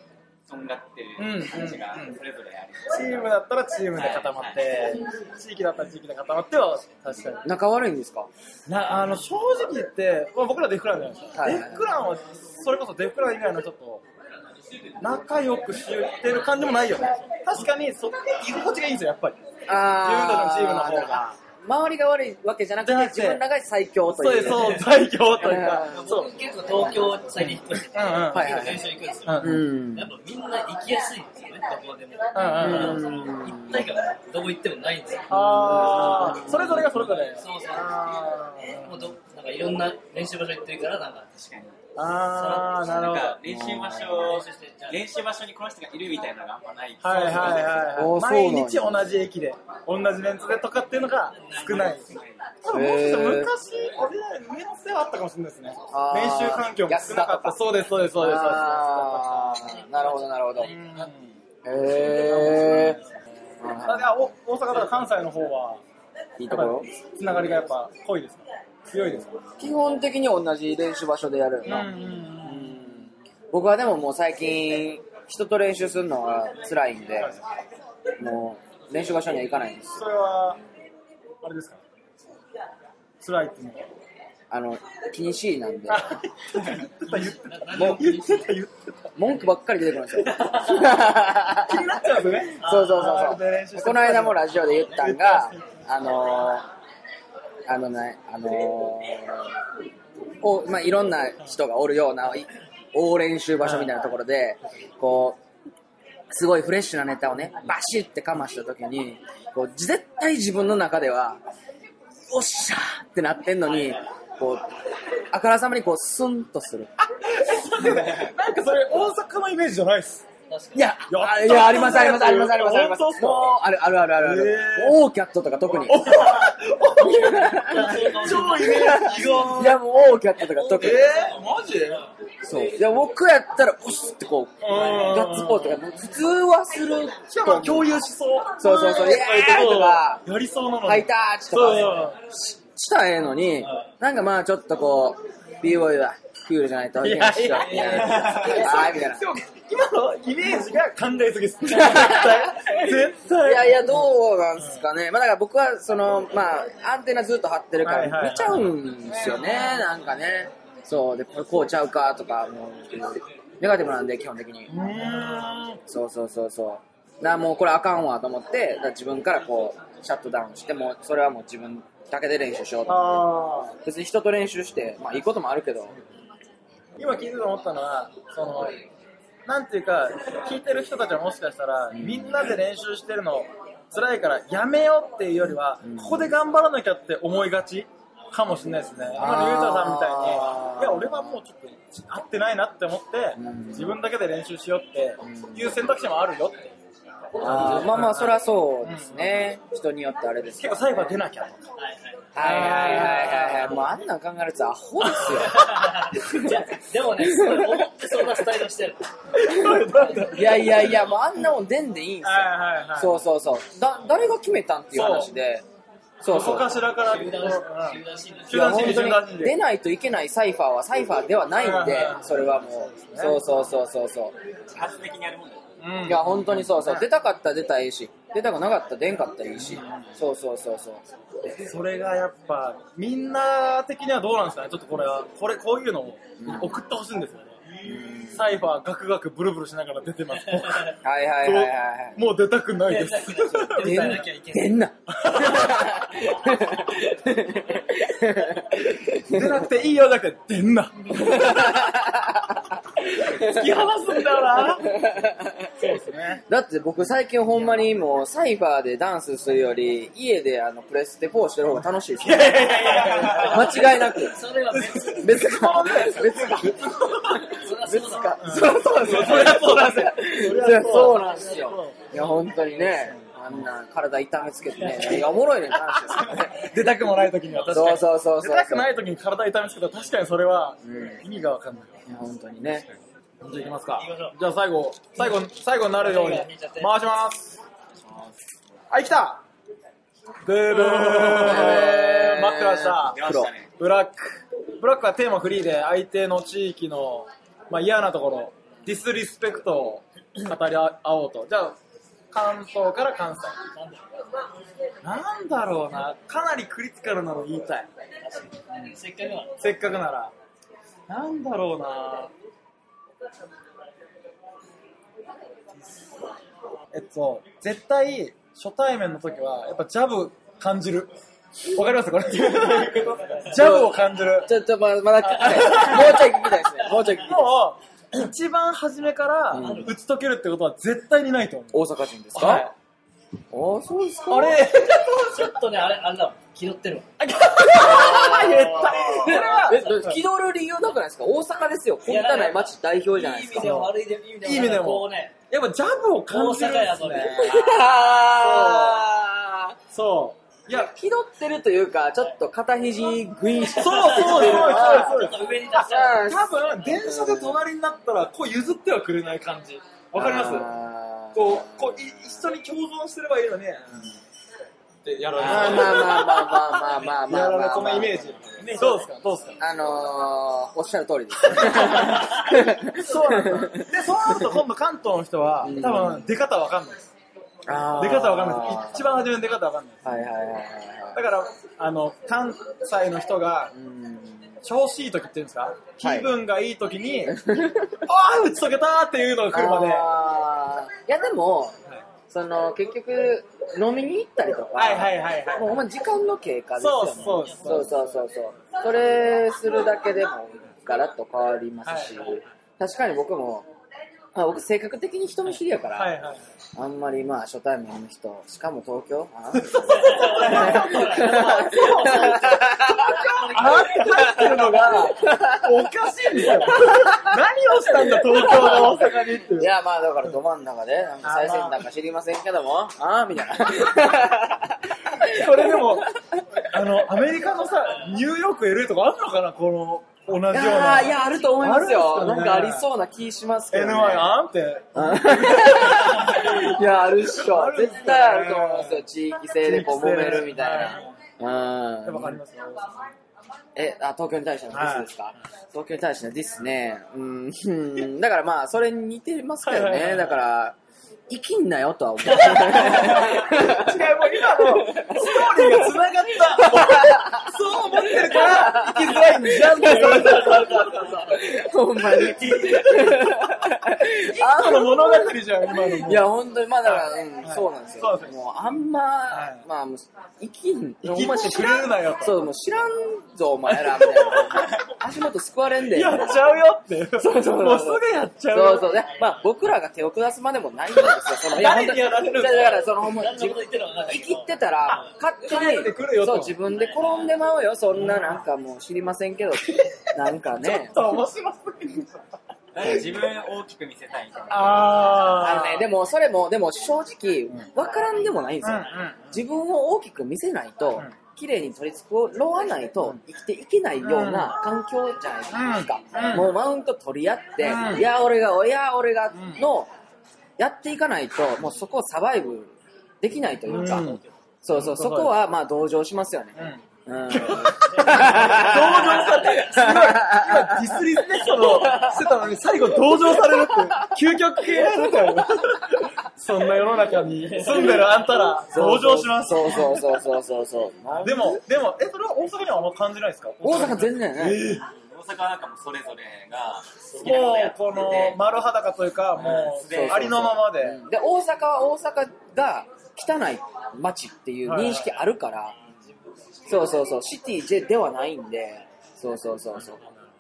とんがってる人たちがそれぞれありチームだったらチームで固まって、地域だったら地域で固まっては確かに。仲悪いんですか？なあの正直言って、まあ、僕らデフクランじゃないですか、はい。デフクランはそれこそデフクラン以外の人と仲良くしてる感じもないよ。ね確かにそ居心地がいいんですよやっぱり。あ自分たちのチームの方が。周りが悪いわけじゃなくて自分らが最強という。そうですそう最強というか。うん。そう。僕結構東京最近引っ越して、うんうん。はいはい練習行くんですよ。やっぱみんな行きやすいんですよね、どこでも。うん。うんうん一体感がどこ行ってもないんですよ。ああそれぞれがそれぞれ。そうそう。あもうどなんかいろんな練習場所行ってるから、なんか、確かに。ーあーなるほど。なんか練習場所練習してじゃあ練習場所にこの人がいるみたいなのがあんまない。はいはいはい毎日同じ駅で同じメンツでとかっていうのが少ない。多分もうちょっと昔俺ら上の世話あったかもしれないですね。練習環境も少なかった。そうですそうですそうですそうです。あーなるほどなるほど。へうんえ大阪とか関西の方はいいところつながりがやっぱ濃いですか？強いですか？基本的に同じ練習場所でやるよな、うん僕はでももう最近人と練習するのが辛いんでもう練習場所には行かないんです。それはあれですか？辛いっていうのは？あの気にしいなんで。文句ばっかり出てくるんですよ。気になっちゃうんですよね。そうそうあそうそう。この間もラジオで言ったんがあのー、あのねあのーおまあ、いろんな人がおるような大練習場所みたいなところでこうすごいフレッシュなネタをねバシッてかました時にこう絶対自分の中ではおっしゃーってなってんのにこうあからさまにこうスンとする。なんかそれ大阪のイメージじゃないっす。いや、やったあいや、あります、あります、あります、あります、あります。もう、ある、ある、ある、ある。オーキャットとか特に。超イメージがいや、もうオーキャットとか特に。えー、マジ？そう。いや、僕やったら、うっすってこう、ガッツポーズとか、もう普通はする。しかも共有しそう。そうそうそう。イエーイとか。やりそうなのに。ハイタッチとそう。かししたらええのに、なんかまあちょっとこう、b ボーイは、クールじゃないといけないっしょ。いやいやいやはい、みたいな。でも今のイメージが考えすぎです。絶対。絶対。いやいや、どうなんすかね。まあだから僕は、その、まあ、アンテナずっと張ってるから見ちゃうんですよね、なんかね。そう、で、こうちゃうかとか、もう、ネガティブなんで、基本的に。そうそうそうそう。だからもうこれあかんわと思って、自分からこう、シャットダウンして、もうそれはもう自分だけで練習しようと。ああ。別に人と練習して、まあいいこともあるけど、今聞いてて思ったのは、その、なんていうか、聞いてる人たちはもしかしたら、みんなで練習してるの辛いからやめようっていうよりは、ここで頑張らなきゃって思いがちかもしれないですね。今のゆうたさんみたいに、いや、俺はもうちょっと合ってないなって思って、自分だけで練習しようっていう選択肢もあるよって。あーまあまあそりゃそうですね。人によってあれですけど結構最後は出なきゃとか。はいはいはいはいはい。もうあんなん考えるとアホですよ。いや、でもね、すごい思ってそんなスタイルしてる。いやいやいや、もうあんなもん出んでいいんすよ。はいはいはい。そうそうそう。だ、誰が決めたんっていう話で。そうそう。かしらから、集団うん集団心理いや本当に集団心理出ないといけないサイファーはサイファーではないんで、それはもう。そうそうそうそうそう。自発的にやるもんだよ。うんいや、本当にそうそう。出たかったら出たらいいし、出たくなかったら出んかったらいいし。そうそうそうそう。それがやっぱ、みんな的にはどうなんですかねちょっとこれは、これ、こういうのを送ってほしいんですよね。サイファーガクガクブルブルしながら出てます。はいはいはいはいはい。もう出たくないです。出んな。出んな。出なくていいよだけど出んな。突き放すんだよな。そうですね。だって僕最近ほんまにもうサイファーでダンスするより家であのプレステ4してる方が楽しいですね。間違いなく。それは別。別か。別か。それはそうだ。か。そうそうそう。そりゃそうなんですよ。そりゃそうなんですよ。いや、本当にね、あんな体痛めつけてね、いや、おもろいね話ですからね。出たくもない時には確かに。そうそうそう。出たくない時に体痛めつけたら確かにそれはうん意味がわかんない。いや、本当にね。じゃあ行きますか。じゃあ最後、最後、最後になるように回します。はい、来たブーブー待ってました。ブラック。ブラックはテーマフリーで相手の地域の、まあ、嫌なところ、ディスリスペクトを語り合おうと。じゃあ、関東から関西。なんだろうな。かなりクリティカルなの言いたい。せっかくなら。せっかくなら。なんだろうな。えっと、絶対、初対面の時は、やっぱジャブ感じる。わかります？これ。ジャブを感じる。ちょっとままだ聞きたい。もうちょい聞きたいですね。もうちょい聞きたい。もう、一番初めから打ち解けるってことは絶対にないと思う。大阪人ですか、はい。ああ、そうですか？あれ？ちょっとね、あれ、あれだわ。気取ってるわ。言った。それは、え、気取る理由なくないですか？大阪ですよ。小汚い街代表じゃないですか。いい意味でも悪い意味でも。いい意味でもこうね、やっぱジャブを感じるん大阪やそれそう。いや、ー気取ってるというか、ちょっと肩肘グイーンしてそうそうそうそうそう上に出しちゃう。多分、電車で隣になったら、こう譲ってはくれない感じ。わかりますこう、こう、い一緒に共存してればいいのに、ってやられまあまあまあまあまあまあまあまあやられまあそのイメージ。どうですかどうですかあのー、おっしゃる通りです。そうなんですで、そうなると今度関東の人は、多分出方わかんないです。出方わかんない。一番初めの出方わかんないです。はいはいはいはいはい。だから、あの、関西の人が、うん調子いい時っていうんですか？はい気分がいい時に、ああ、打ち解けたーっていうのが来るまで。いやでも、その結局飲みに行ったりとか、はいはいはいはいもうほんま時間の経過ですよね。そうそうそうそうそうそうそれするだけでもガラッと変わりますし、はい確かに僕も、まあ、僕性格的に人見知りやから、はいはい。あんまりまあ初対面の人、しかも東京？ああって入ってるのが、おかしいんですよ。何をしたんだ、東京が大阪にってい。やまあだからど真ん中で、なんか最先端か知りませんけども、ああみたいな。それでも、あの、アメリカのさ、ニューヨーク LA とかあるのかな？この、同じよういやな。ーいや、あると思いますよ。なんかありそうな気しますけど、ね。NY あんって？いや、あるっしょ絶対あると思いますよ。地域性でこう揉めるみたいな。うん。やっぱありますよ。え、あ、東京に対してのディスですか、東京に対してのディスね。うん、う んだからまあ、それに似てますけどね。だから、生きんなよとは思う。違う、もう今のストーリーが繋がった。そう思ってるから、生きづらいんじゃんって。ほんまに。あの物語じゃん、今のも。いや、本当に、まあだから、うん、そうなんですよ。そうですねもう、あんま、はいまあ、もう、生きん、生きお前てくれるなよと。そう、もう知らんぞ、お前ら、みたいな。足元救われんで。やっちゃうよって。そうそうそうもうすぐやっちゃうよ。そうそうね。まあ、僕らが手を下すまでもないんですよ。そのいや、本当誰にやられるんだから、その、ほんま、何のこと言ってるのか分生きってたら、勝手帰ってくるよに、とそう、自分で転んでまうよ。そんな、なんかもう知りませんけど、なんかね。面白すぎる。自分を大きく見せたいみたいな。あー。あのね、でも、それも、でも正直、わからんでもないんですよ。自分を大きく見せないとん、綺麗に取り繕わないと生きていけないような環境じゃないですか。うんもうマウント取り合って、うんいや、俺が、いや、俺がんの、やっていかないと、もうそこをサバイブできないというか、うんそうそう、そこはまあ同情しますよね。うん。同情されて、すごい、今ディスリスペクトのしてたのに最後同情されるって、究極系だったよね。そんな世の中に住んでるあんたら、同情します。そうそうそうそうそうそう。でも、でも、え、それは大阪にはあんま感じないですか？大阪全然ね。大阪はなんかもうそれぞれが好きなことやもう、このってて、丸裸というか、もう、ありのままで。で、大阪は大阪が汚い街っていう認識あるから、そうそうそう、シティでではないんで、そうそうそうそう。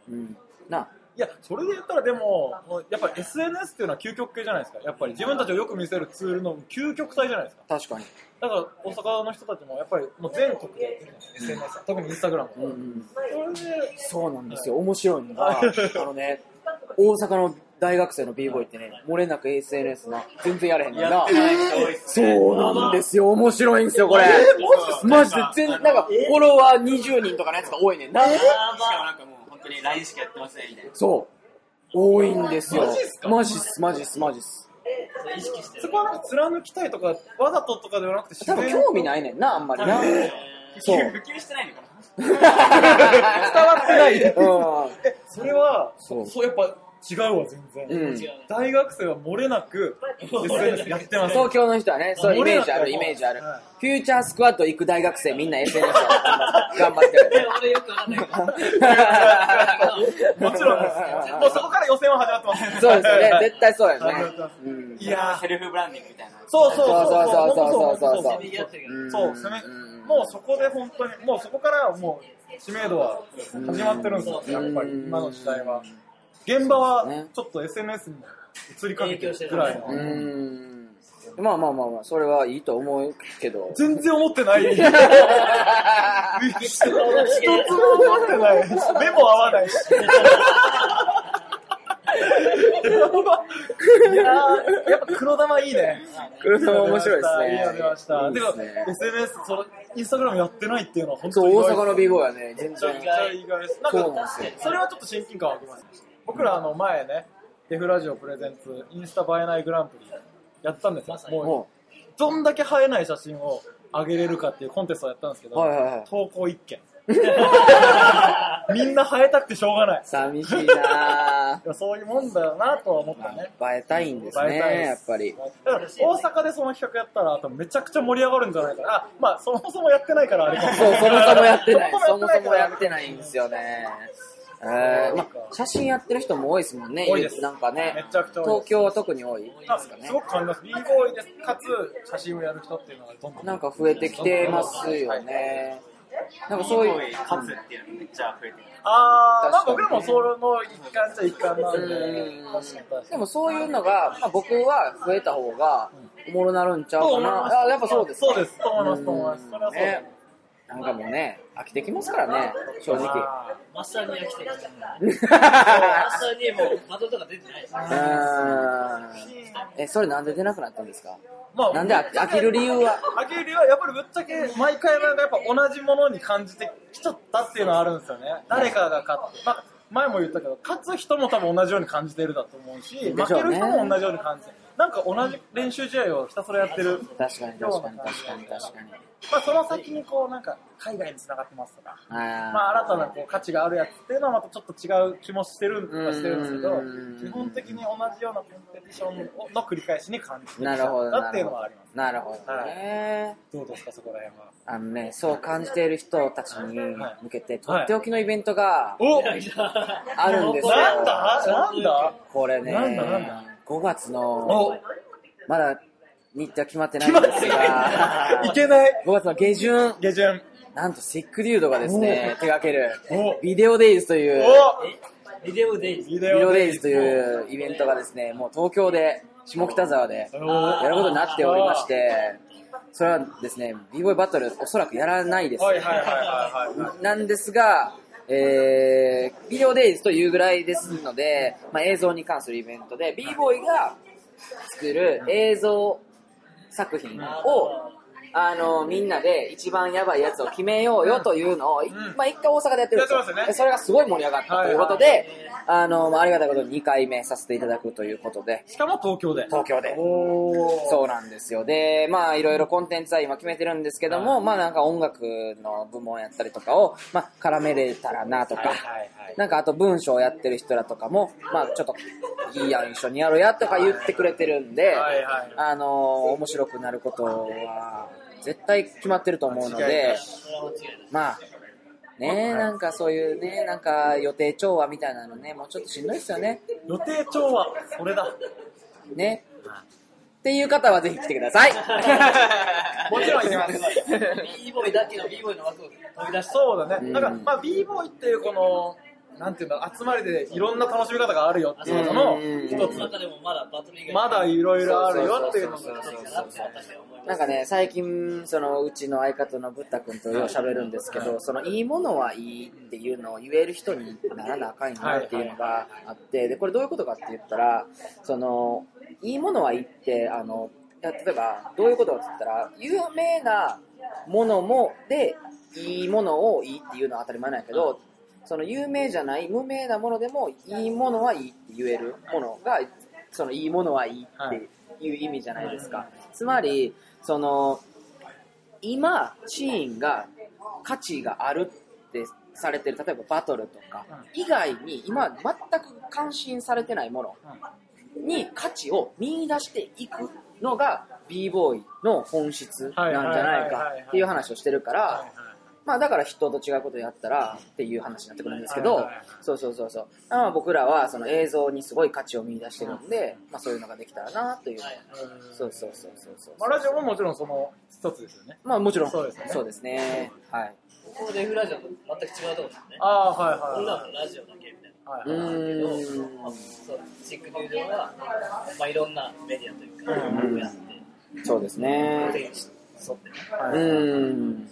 うん。な、いや、それで言ったらでも、やっぱり SNS っていうのは究極系じゃないですか。やっぱり自分たちをよく見せるツールの究極体じゃないですか。確かに。だから大阪の人たちもやっぱりもう全国でやってるじゃない SNS、特にインスタグラム。うんうん。それで、そうなんですよ。面白いのが、あのね、大阪の大学生の b ボーイってね、漏れなく SNS な、全然やれへんねんな。そうなんですよ。面白いんですよ、これ。マジで？全、なんか、フォロワー20人とかのやつが多いねんな。しかもなんかもう本当に LINE しかやってませんみたいな。そう。多いんですよマジっす。か？マジっす、マジっす、意識してる。そこはなんか貫きたいとか、わざととかではなくて自多分興味ないねんな、あんまりな。普そう及普及してないのかな 伝わってない。うえ、それは、そうそう、やっぱ違うわ、全然。ん。うん。大学生は漏れなく SNS やってます。東京の人はね、そういうイメージある、イメージある。フューチャースクワット行く大学生みんな SNS を頑張ってえる。俺よくわかんないけど。もちろんです。もうそこから予選は始まってます。そうですよね、絶対そうやね。いやーセルフブランディングみたいな。そうそうそうそうそうそうそうそうせめぎ合ってるけど。そう、攻め、もうそこで本当に、もうそこからもう知名度は始まってるんですよ、やっぱり、今の時代は。現場はねちょっと SNS にも移りかけてるぐらいの。うーん。まあまあまあまあ、それはいいと思うけど。全然思ってない。一つも思ってない。目も合わないし。いやーやっぱ黒玉いいね。黒玉面白いですねいいの出ました。でも SNS、その、インスタグラムやってないっていうのは本そう、当に意外大阪の b ボーイはね、全然めっち。ゃ意外です。なんかそれはちょっと親近感湧きました。僕らあの前ね、デフラジオプレゼンツインスタ映えないグランプリやったんですよ。もう、もどんだけ映えない写真を上げれるかっていうコンテストをやったんですけう、ど、はいはいはい。投稿一件。みんな映えたくてしょうがない。寂しいなぁ。いやそういうもんだよなとは思ったね。映えたいんですね、映えたいですやっぱり。だから大阪でその企画やったら、多分めちゃくちゃ盛り上がるんじゃないかな。あ、まあ、そもそもやってないからあれかもしれそう、ない。そもそもやってない。そそもそもやってないんですよね。えー、まあ、写真やってる人も多いですもんね。多いですなんかねめ。ちゃくちゃ東京は特に多いですかねす。ごく感じます。b ボーイです。かつ、写真をやる人っていうのがどんどん。なんか増えてきてますよね。なんかそういう。勝つっていうのがめっちゃ増えてる。あー、まあ確かに僕らもその一環じゃ一環なんで。でもそういうのが、まあ、僕は増えた方がおもろなるんちゃうかな。あ、やっぱそうですか。そうです。と思います、と思います。それはそうだね。なんかもうね、飽きてきますからね、正直。あマッサーに飽きてる。マッサーにもう窓とか出てないえ、それなんで出なくなったんですか？ーまあ、なんで飽きる理由は？飽きる理由はやっぱりぶっちゃけ毎回なんかやっぱ同じものに感じてきちゃったっていうのはあるんですよね。誰かが勝って。まあ前も言ったけど、勝つ人も多分同じように感じてるだと思うし、負ける人も同じように感じてる。なんか同じ練習試合をひたすらやってる。確かに確かに確かに確かに。まあ、その先にこう、なんか、海外に繋がってますとか、あまあ、新たなこう価値があるやつっていうのはまたちょっと違う気もしてるしてるんですけどうん、基本的に同じようなコンペティションの繰り返しに感じてきなるほど。たっていうのはあります。なるほどね。どうですか、そこら辺は？あのね、そう感じている人たちに向けて、とはいっておきのイベントがおあるんですよ。なんだ？なんだ？これね、なんだ？なんだ？5月のお、まだ日程は決まってないんですが、いけない。5月の下旬、下旬。なんとセックデュードがですね、手掛けるお、ビデオデイズという、お。ビデオデイズ。ビビデオデイズというイベントがですね、もう東京で、下北沢でやることになっておりまして、それはですね、b ボーイバトルおそらくやらないです。はいはいはいはいはい。なんですが、えー、ビデオデイズというぐらいですので、まあ、映像に関するイベントで、b ボーイが作る映像作品を、あの、みんなで一番やばいやつを決めようよというのを、いんまあ一回大阪でやってるんですよ。すよねでそれがすごい盛り上がったということで、あの、まあありがたいことに2回目させていただくということで、しかも東京で。東京で。おそうなんですよ。で、まあいろいろコンテンツは今決めてるんですけども、まあなんか音楽の部門やったりとかを、まあ絡めれたらなとか、はいはいはい。なんかあと文章をやってる人らとかも、まあちょっといいやん一緒にやろうやとか言ってくれてるんで、はいはいあの面白くなることは絶対決まってると思うので。まあ、ねなんかそういうね、なんか予定調和みたいなのね、もうちょっとしんどいですよね。予定調は、それだ。ね。っていう方はぜひ来てください。もちろん行きます。b ボーイだけの b ボーイの枠を飛び出して。そうだね。うんなんか、まあ、b ボーイっていうこの、なんていうんだ、集まりでいろんな楽しみ方があるよっていうののうん。一つ。でもまだバトル以外まだいろいろあるよっていうのがなんかね、最近、そのうちの相方のブッダ君とよう喋るんですけど、そのいいものはいいっていうのを言える人にならなあかんよなっていうのがあって、で、これどういうことかって言ったら、その、いいものはいいって、あの、例えば、どういうことかって言ったら、有名なものも、で、いいものをいいっていうのは当たり前なんやけど、その有名じゃない無名なものでもいいものはいいって言えるものがそのいいものはいいっていう意味じゃないですか、つまりその今シーンが価値があるってされてる例えばバトルとか以外に今全く関心されてないものに価値を見出していくのが b ボーイの本質なんじゃないかっていう話をしてるからまあだから人と違うことやったらっていう話になってくるんですけどそうそうそうそう。まあ僕らはその映像にすごい価値を見出してるんで、まあそういうのができたらなという。そうそうそうそうそう。まあ、ラジオももちろんその一つですよね。まあもちろん。そうですねそうですね。はい。ここでフラジオと全く違うところですね。ああ、はいはい俺らはい。もラジオだけみたいな。はういはいーん。そう、チックデュードは、まあ、いろんなメディアというか、うんやって、そうですね。うーん。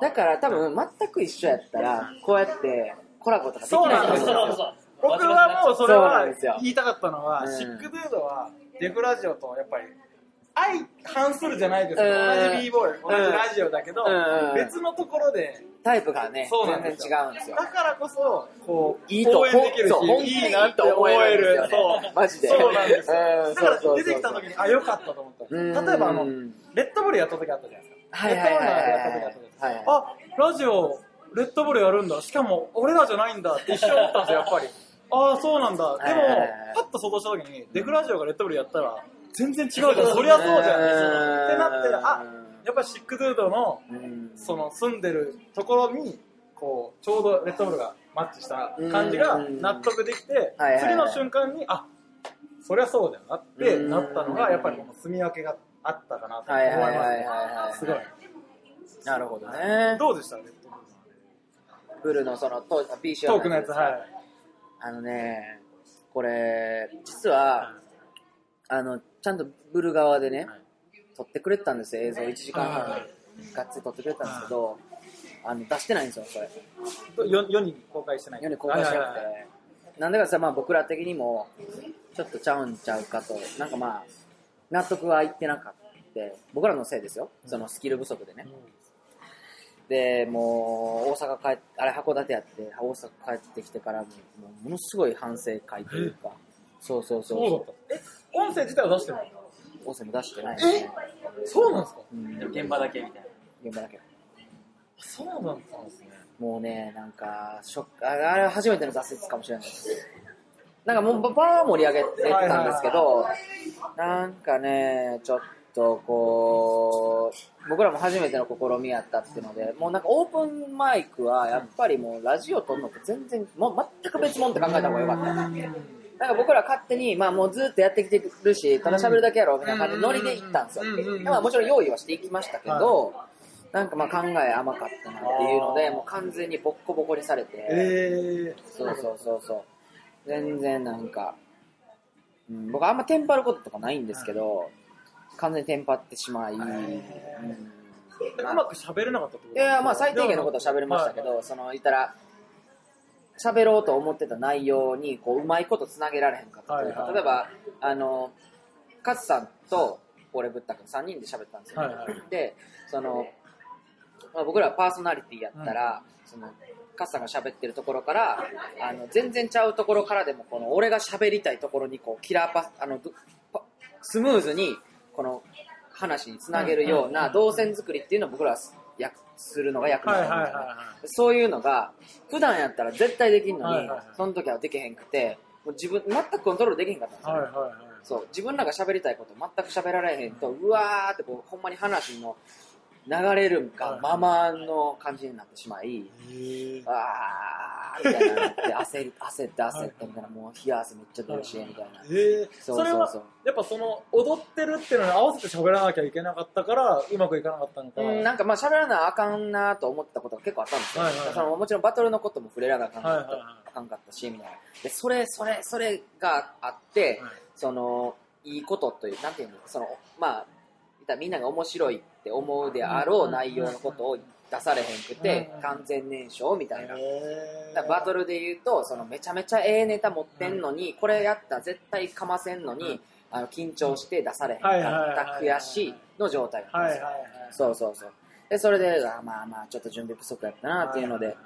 まあだから多分全く一緒やったら、こうやってコラボとかできないと思うんですよ。そうそうそう。僕はもうそれは言いたかったのは、うん。シックドゥードはデフラジオとやっぱり相反するじゃないですか、うん。同じ b ボーイ同じラジオだけど、うん。別のところで。タイプがね、そうな全然んですよ。違うんですよ。だからこそこういいと応援できるしいいなって思えるいいと思えるんですよね。マジで。そうなんですよ。うん。だからそうそうそう。出てきた時にあよかったと思った。うん。例えばあのレッドブルやった時あったじゃないですかはいはいはいはい。はいはいあラジオレッドブルやるんだ。しかも俺らじゃないんだって一瞬思ったんですよやっぱり。ああそうなんだ。でもパッと想像した時にデフラジオがレッドブルやったら全然違うじゃん。そりゃそうじゃん。ってなってあやっぱシックドゥードのうん。その住んでるところにこうちょうどレッドブルがマッチした感じが納得できて次の瞬間にあそりゃそうだよなってなったのがやっぱりこの住み分けがあったかなと思はいいはいまはいはいはい。すすごい。なるほどね。どうでした？レッドブルのそのトークのやつはい。あのね、これ、実は、あの、ちゃんとブル側でね、撮ってくれてたんですよ、映像1時間半。はいはいがっつり撮ってくれてたんですけど、あの出してないんですよ、それ。と世世に公開してない。世に公開してなくはいはいはい。て。なんでかさ、まあ僕ら的にも、ちょっとちゃうんちゃうかと、なんかまあ、納得はいってなかった。僕らのせいですよ、そのスキル不足でね。で、もう、大阪帰っあれ函館やって、大阪帰ってきてからも、もうものすごい反省会というか、そうそうそうそう。だった。え、音声自体は出してない音声も出してない。ですね、そうなんですか？うん、現場だけみたいな。現場だけ。そうなんですね。もうねなんかショックああれは初めての挫折かもしれないです。なんかもうバー盛り上げてたんですけど、なんかねちょっとこう僕らも初めての試みやったっていうのでもうなんかオープンマイクはやっぱりもうラジオ撮るのと全然もう全く別物って考えた方がよかったなんか僕ら勝手に、まあもうずっとやってきてるし、ただ喋るだけやろ、みたいな感じでノリで行ったんですよ。まあもちろん用意はしていきましたけど、なんかまあ考え甘かったなっていうので、もう完全にボッコボコにされて、えそうそうそうそう。全然なんか、うん、僕あんまテンパることとかないんですけど、完全にテンパってしまい、うん。ー。うまく喋れなかったってこと？いやまあ最低限のことは喋れましたけど、その、言ったら、喋ろうと思ってた内容に、こう、うまいことつなげられへんかったというか、例えば、あの、勝さんと、俺ぶったくん3人で喋ったんですよ、で、その、まあ、僕らパーソナリティやったら、その、勝さんが喋ってるところから、あの、全然ちゃうところからでも、この、俺が喋りたいところに、こう、キラーパス、あの、スムーズに、この、話につなげるような動線作りっていうのを僕らはやするのが役目はないんだよねはいはいはそういうのが、普段やったら絶対できんのにはいその時はできへんくて、もう自分、全くコントロールできへんかったんですい。よ。そう、自分らが喋りたいこと全く喋られへんと、うわーってこう、ほんまに話の流れるんか、ままの感じになってしまい、あーみたいななって、焦り、焦って焦ってみたいな、もう冷や汗めっちゃ出るし、みたいな。ええそうそれはそうやっぱその踊ってるっていうのに合わせて喋らなきゃいけなかったからうまくいかなかったのかうん、なんかまあ喋らなあかんなと思ったことが結構あったんですよ。はいはいはいそのもちろんバトルのことも触れなあかんかった,、はいはいはいあかんかったし、みたいな。で、それ、それ、それがあって、はいその、いいことという、なんていうの、その、まあ、みんなが面白いって思うであろう内容のことを出されへんくてうん、完全燃焼みたいな。バトルで言うと、そのめちゃめちゃええネタ持ってんのに、これやったら絶対かませんのに、あの緊張して出されへんかはいはいはいったはい。悔しいの状態なんですよ。はいはいはいそうそうそう。で、それで、あまあまあ、ちょっと準備不足やったなっていうので、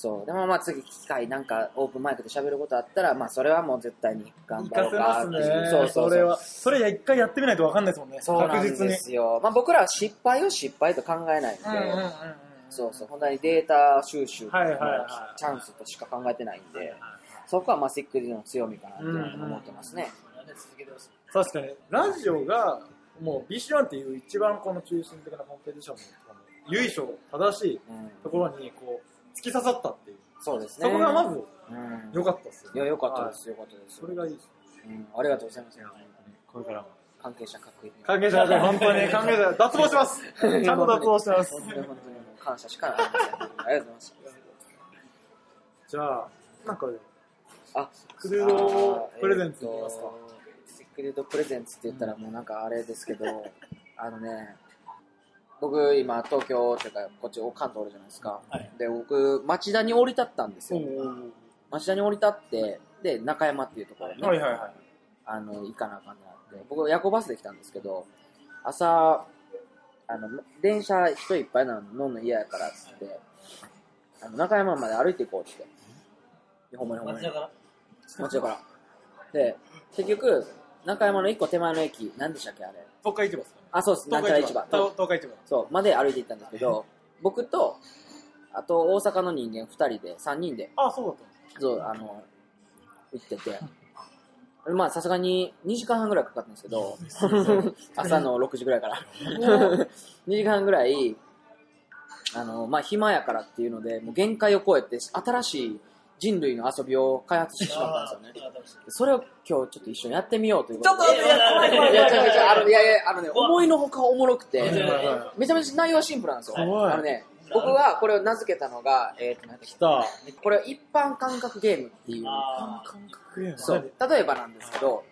そう。でもまあ次機会なんかオープンマイクで喋ることあったら、まあそれはもう絶対に頑張ろう活かっていう。ますねそうそうそれはそれ一回やってみないと分かんないですもんねそうなん確実にですよ。まあ僕らは失敗を失敗と考えないんで、うんうんうんうんそうそう。本当にデータ収集のはいはいはいチャンスとしか考えてないんで、そこはまあセックリの強みかなって思ってますね。確かにラジオがもう BC1 っていう一番この中心的なコンペティションの由緒正しいうん。ところにこう突き刺さったっていうそうですね。そこがまずうん。良かったですよいや、よかったです、よかったです。それがいいですうん。ありがとうございます。これからも関係者各位。関係者は本当に関係者脱帽します ちゃんと脱帽してます本当に本当にもう感謝しかありません。ありがとうございます。じゃあなんかあ、クルードプレゼンツいきますかシクレットプレゼンツって言ったらもうなんかあれですけど、あのね、僕今東京というかこっち関東おるじゃないですか。で、僕町田に降り立ったんですよ。町田に降り立って、で、中山っていうところに、ねはいはいはいあの、行かなあかんなって。僕夜行バスで来たんですけど、朝、あの、電車人いっぱいなの乗んの嫌やからっつって、あの、中山まで歩いて行こうって。ほんまにほんまに。町田から？町田から。で、結局、中山の一個手前の駅、何でしたっけあれ？東海市場ですかあ、そうです。なんちゃら市場。東東海市場そう、まで歩いて行ったんですけど、僕と、あと大阪の人間2人で、3人で、あそうだったそう、あの、行ってて、まあさすがに2時間半ぐらいかかったんですけど、朝の6時ぐらいから。2時間半ぐらい、あの、まあ暇やからっていうので、もう限界を超えて、新しい人類の遊びを開発してしまったんですよね。それを今日ちょっと一緒にやってみようということで。ちょっと待っていや怖い怖いいや、めちゃめちゃ、あの、いやいや、あのね、思いのほかおもろくて、めちゃめちゃ内容はシンプルなんですよ。はい。あのね、僕がこれを名付けたのが、えっ、と、なんこれは一般感覚ゲームっていう、あ感覚ゲーム。そう、例えばなんですけど、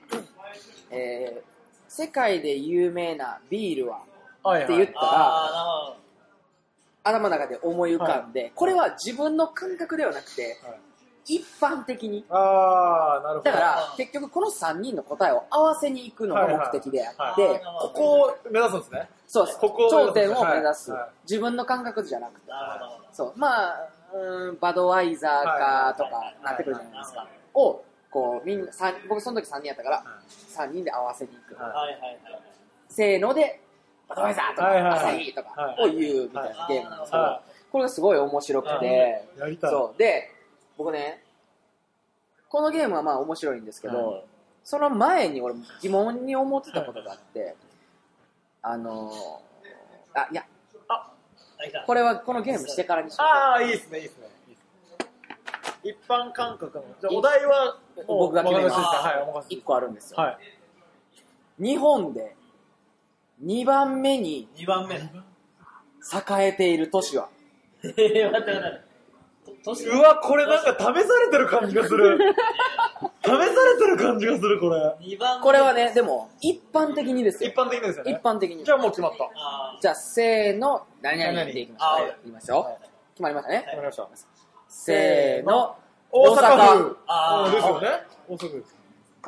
えー世界で有名なビールは？はいって言ったら、あ頭の中で思い浮かんで、これは自分の感覚ではなくて、はい一般的に。ああなるほど。だから、結局この3人の答えを合わせに行くのが目的であって、はいここを目指すんですね。そうです。ここを頂点を目指す、自分の感覚じゃなくて。そう。まあ、うーん、バドワイザーかとかなってくるじゃないですか。を、ここうみんな僕その時3人やったから3人で合わせに行く、はい。はい。せーので「おとめさん」とか「はいはいはい。朝いい」とかはいを言うみたいなゲームなんですけど、はこれがすごい面白くて、い。やりたい。そう。で僕ねこのゲームはまあ面白いんですけど、はいその前に俺疑問に思ってたことがあって、あのーあいやこれはこのゲームしてからにしようああ、いいですね、いいですね。一般感覚の。じゃあお題は、僕が決めますはい、お任せ1個あるんですよ、はい。日本で2番目に2番目。栄えている都市は？えー、待って待って。うわ、これなんか試されてる感じがする。試されてる感じがする、これ。2番目。これはねでも一般的にですよ。一般的ですよね。一般的に。じゃあもう決まった。あじゃあせーの何々何々。っていきましょう。決まりましたね、わかりました。せーの。大阪。府。あー。ですよね。大阪府。です。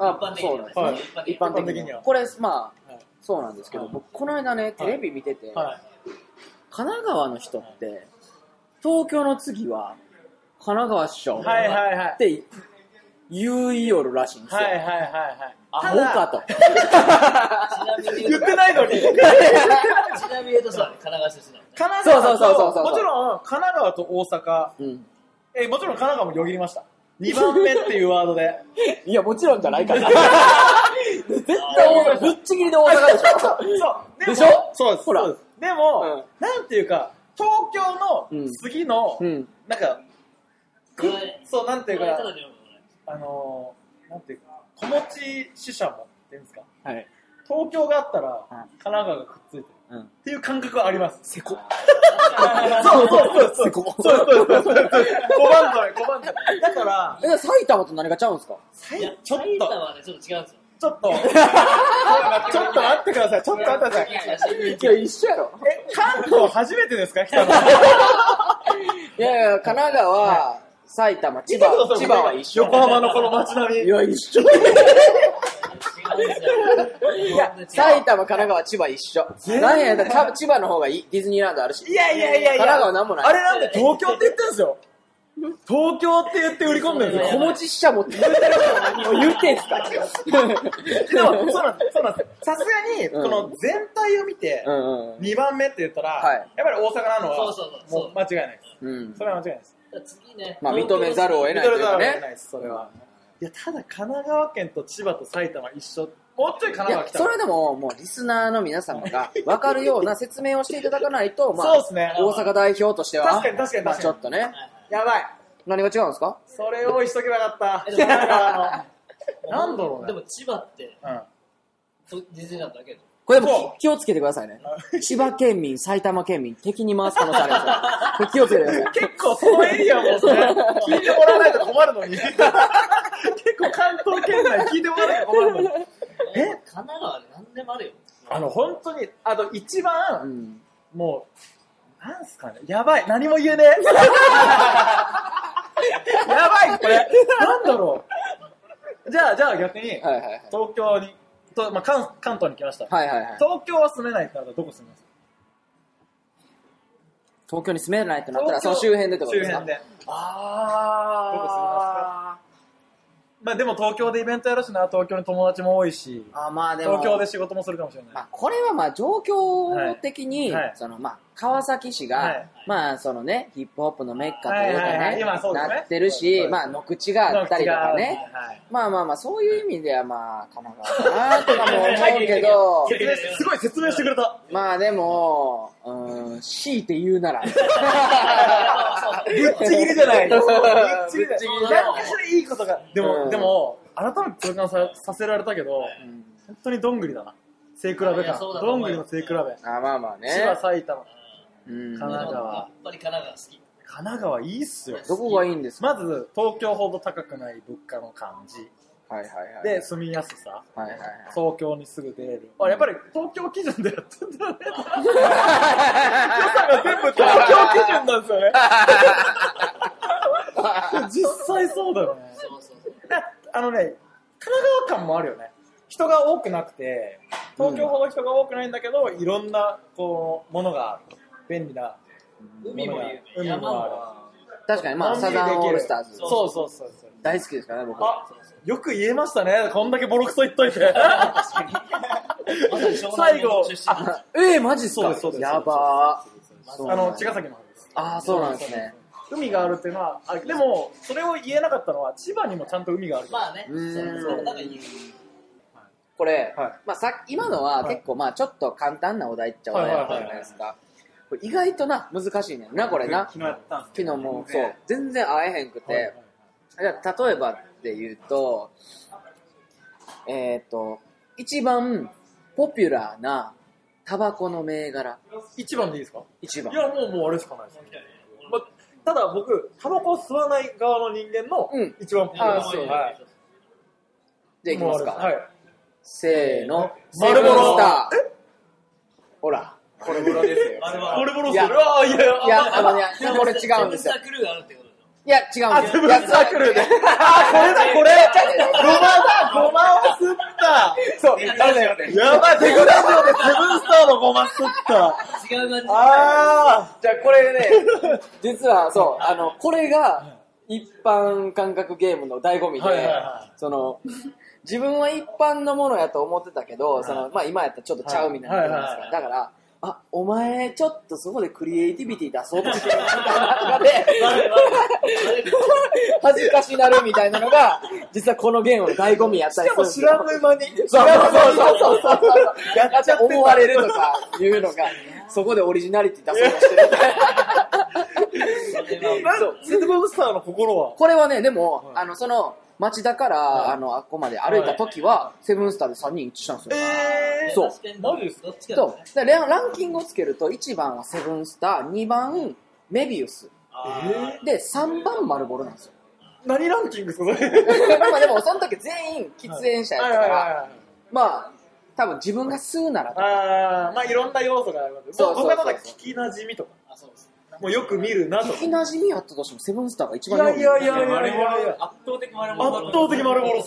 あ一般的にはそうなんですね、はい。一般的には。にこれまあ、はい。そうなんですけど、はい。僕この間ねテレビ見てて、はい。神奈川の人って東京の次は神奈川市長。はいはいはい。って言いよるらしいんですよ、はいはいはいはい。アホかと。ちなみに言ってないのに。ちなみに言うとそうだね、神奈川出身だもんね。神奈川そうそうそうそうそう。ともちろん、神奈川と大阪、うん。えもちろん神奈川もよぎりました。2番目っていうワードで。いやもちろんじゃないから。絶対大阪ぶっちぎりで大阪でしょ。そう。でしょ？そうです。ほら。そうです。でも、うん。なんていうか、東京の次の、うん。なんか、これそう、なんていうかあのー、なんていうか、子持ち死者もっていうんですか。はい東京があったら、ん神奈川がくっついてる。うんっていう感覚はあります。せこ そうそうそうそう。せこそうそうそうそう。小判止め、小判止め。だから、え埼玉と何がちゃうんですか？いや、ちょっ埼と、玉はね、ちょっと違うんですよ。ちょっと、ちょっと待ってください。ちょっと待ってください。いや一緒やろえ、関東初めてですか？来たの いやいや神奈川、埼玉千葉千葉は一緒横浜のこの街並み。いや一緒。いや埼玉神奈川千葉一緒何やだから千葉の方がいいディズニーランドあるしいやいやいやいや。神奈川なんもないあれなんで東京って言ってんすよ。東京って言って売り込んでるんですよ。小持ちしちゃ持って言ってるから何を言ってんすかでも、そうなんですよ。そうなんですよ。さすがに、うんこの全体を見てう、んうん2番目って言ったら、はいやっぱり大阪なのは、そうそうそうもう間違いないです。うんそれは間違いないです。次ね。まあ認めざるを得ないというかねそれは。いや、ただ神奈川県と千葉と埼玉一緒。もうちょい神い奈川来たそれでももうリスナーの皆様が分かるような説明をしていただかないとまあそうですね。大阪代表としては確かに確かにまあ確かにちょっとねやばい。何が違うんですか？それをしとけばよかった。なんだろうねでも千葉って、ディズニーランドだけど。これでそも気気をつけてくださいね千葉県民埼玉県民敵に回す可能性あります気をつけてください結構そのエリアもね、聞いてもらわないと困るのに。結構関東圏内聞いてもらわないと困るのに。え？神奈川で何でもあるよ。あの、本当に、あと一う番、んもう、なんすかね、やばい、何も言えねえ。やばい、これ。なんだろう。じゃあ、じゃあ逆に、はいはいはい東京に、とまあ、関関東に来ました。はいはいはい。東京は住めないってなったらどこ住みます？東京に住めないってなったらその周辺でってことですか？周辺で。あどこ住みますまあでも東京でイベントやるしな、東京に友達も多いし、あまあでも。東京で仕事もするかもしれない。まあ、これはまあ状況的に、はい。はい。そのまあ、川崎市が、はいまあそのね、ヒップホップのメッカというかはいはいはいね、なってるしまあ、野口があったりとかね、はいまあまあまあ、そういう意味ではまあ、神奈川かなとかも思うけど、すごい説明してくれた。まあでも、うん、強いて言うなら、ぶっちぎりじゃない。ぶっちぎりじゃない。なんかそれいいことが。でも、うんでも、改めて痛感ささせられたけど、うん本当にどんぐりだな。背比べかどんぐりの背比べ。あまあまあね。千葉、埼玉、うん、神奈川やっぱり神奈川好き。神奈川いいっすよ。どこがいいんですか？まず、東京ほど高くない物価の感じ。はいはいはい。で、住みやすさ。はいはいはい。東京にすぐ出れる。あ、やっぱり東京基準でやってんだね。予算が全部東京基準なんですよね。実際そうだよね。そうそうそう。あのね、神奈川感もあるよね。人が多くなくて、東京ほど人が多くないんだけど、いろんな、こう、ものがある。便利な。海もいいよね。海も山もあ確かにまあサザンオールスターズそうそうそうそう。大好きですからね、僕。あ、よく言えましたね。こんだけボロクソ言っといて。最後ええマジっすか？そうですそうですやばー。そうあの、なんや茅ヶ崎の方です。ああ、そうなんですね。海があるっていうのは、あでも、それを言えなかったのは、千葉にもちゃんと海がある。まあね、うーんそうそう、なんかいい。これ、はいまあさ今のは結構まあちょっと簡単なお題っちゃお題だったじゃないですか。これ意外とな、難しいねんな、これな。昨日やったんです昨日もう、そう、全然会えへんくて。じゃあ例えばって言うと、えっ、と、一番ポピュラーなタバコの銘柄。一番でいいですか？一番い。や、もう、もうあれしかないです。まただ僕、タバコを吸わない側の人間のうん一番ポピュラーあそうはい。じゃあいきますか。はい。せーの。丸ボロスター。ほら。これ黒ですよ。ボルボロいやする？ああ、いやいや、いや、あのね、これ違うんですよ。いや、違うんあ、ですよ。セブンスタークルーで。あ、これだ、これ。ごまだ、ごまを吸った。そう、あのね、やばい、テクラジオでセブンスターのごま吸った。違う感じ。あじゃあこれね、実はそう、あの、これが一般感覚ゲームの醍醐味で、その、自分は一般のものやと思ってたけど、その、まあ今やったらちょっとちゃうみたいなことなんですから、だから、あ、お前ちょっとそこでクリエイティビティ出そうとしてるみたいなので、恥ずかしなるみたいなのが、実はこのゲームの醍醐味やったりしかするんですよ。も知らぬ間に。そうそうそうそうそう。そう。やっちゃ思われるとかいうのが、そこでオリジナリティ出そうとしてるみたいな。そう、セブンスターの心は。これはね、でも、はいあの、その、町田から、はいあの、あっこまで歩いた時は、セブンスターで3人一致したんですよ。えそうマジですかそう。ランキングをつけると、1番はセブンスター、2番、メビウス。えで、3番、マルボロなんですよ。何ランキングですか、それ？まあでも、その時全員喫煙者やったから、はい。まあ、多分自分が吸うならと、あー、まあいろんな要素があります。そうそうそう僕はただ聞き馴染みとか。もうよく見るなとか。聞き馴染みやったとしても、セブンスターが一い番やいやいやいやい丸ボロやいや。圧倒的丸ボロ。圧倒的丸ボロ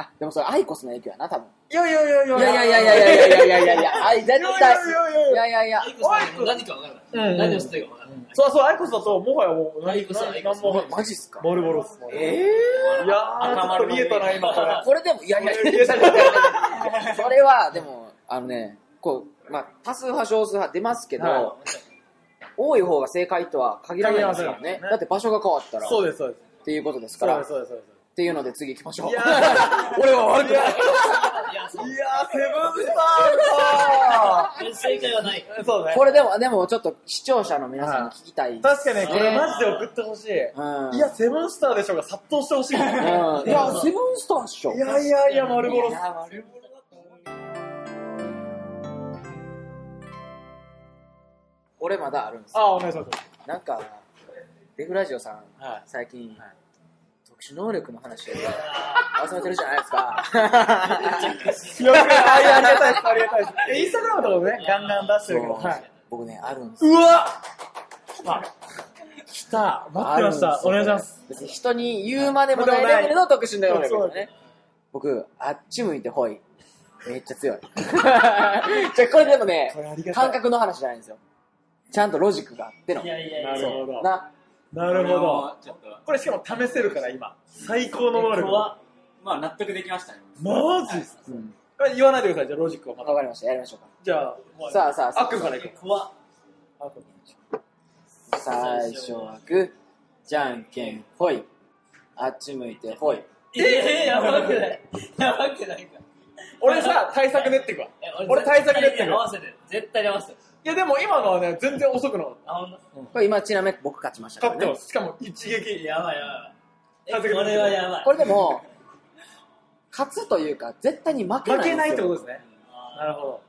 あ、でもそれアイコスの影響やな、多分。いやいやいやいやいやいやいやいやいやいやいやいやいや、あい、絶対。いやいやいやいやいやいやいやアイコスは何か分からない。うん何を知ってるか分からない。そうそう、アイコスだと、もはやもう、アイコスはアイコス何も、マジっすかモルボロス。えいやー、ちょっと見えたな、今から。これでも、いやいやそれは、でも、あのね、こう、まあ、多数派、少数派出ますけど、は多い方が正解とは限らないですよね限ら。ねだって場所が変わったら、っそうです、そうです。ていうことですから、そうです、そうです。そうですっていうので次行きましょういや。俺は悪くない。いや、セブンスターか正解はない。ーそうね。これでも、でもちょっと視聴者の皆さんに聞きたい。確かにね、これマジで送ってほしい。うん。いや、セブンスターでしょうが殺到してほしい。うん、いや、セブンスターっしょ。いやいやいや、丸ボロ俺まだあるんですよ。あ、お願いします。なんか、デフラジオさん、はい最近、特殊能力の話を 忘れてるじゃないですか。よく、あありがたいです、ありがたいです。え インスタグラムとかもね、ガンガン出してるけど。はい。僕ね、あるんですうわ来た。来た。待ってました。お願いします。別に人に言うまでもないレベルの特殊能力ですね。僕、あっち向いてほい。めっちゃ強い。じゃあこれでもね感覚の話じゃないんですよ。ちゃんとロジックがあってのい。やいやいや。なるほど。な、なるほど。これしかも試せるから、今。最高の能力。怖っまあ納得できましたね。マジっすうん。これ言わないでください、じゃあロジックをまた。わかりました。やりましょうじゃあ、か。さあさあさあっくんからいこう。怖最初はグー、じゃんけんほい。あっち向いてほい。ええ、やばくない？やばくないか。俺さ、対策練ってくわえ。俺対策練ってく合わせて。絶対に合わせて。いや、でも今のはね、全然遅くなかっあ、ほんとこれ今ちなみに僕勝ちましたた。からね勝ってま。す。しかも一撃。やばいやばい。これはやばい。これでも、勝つというか、絶対に負けないんですよ。負けないってことですね。なるほど。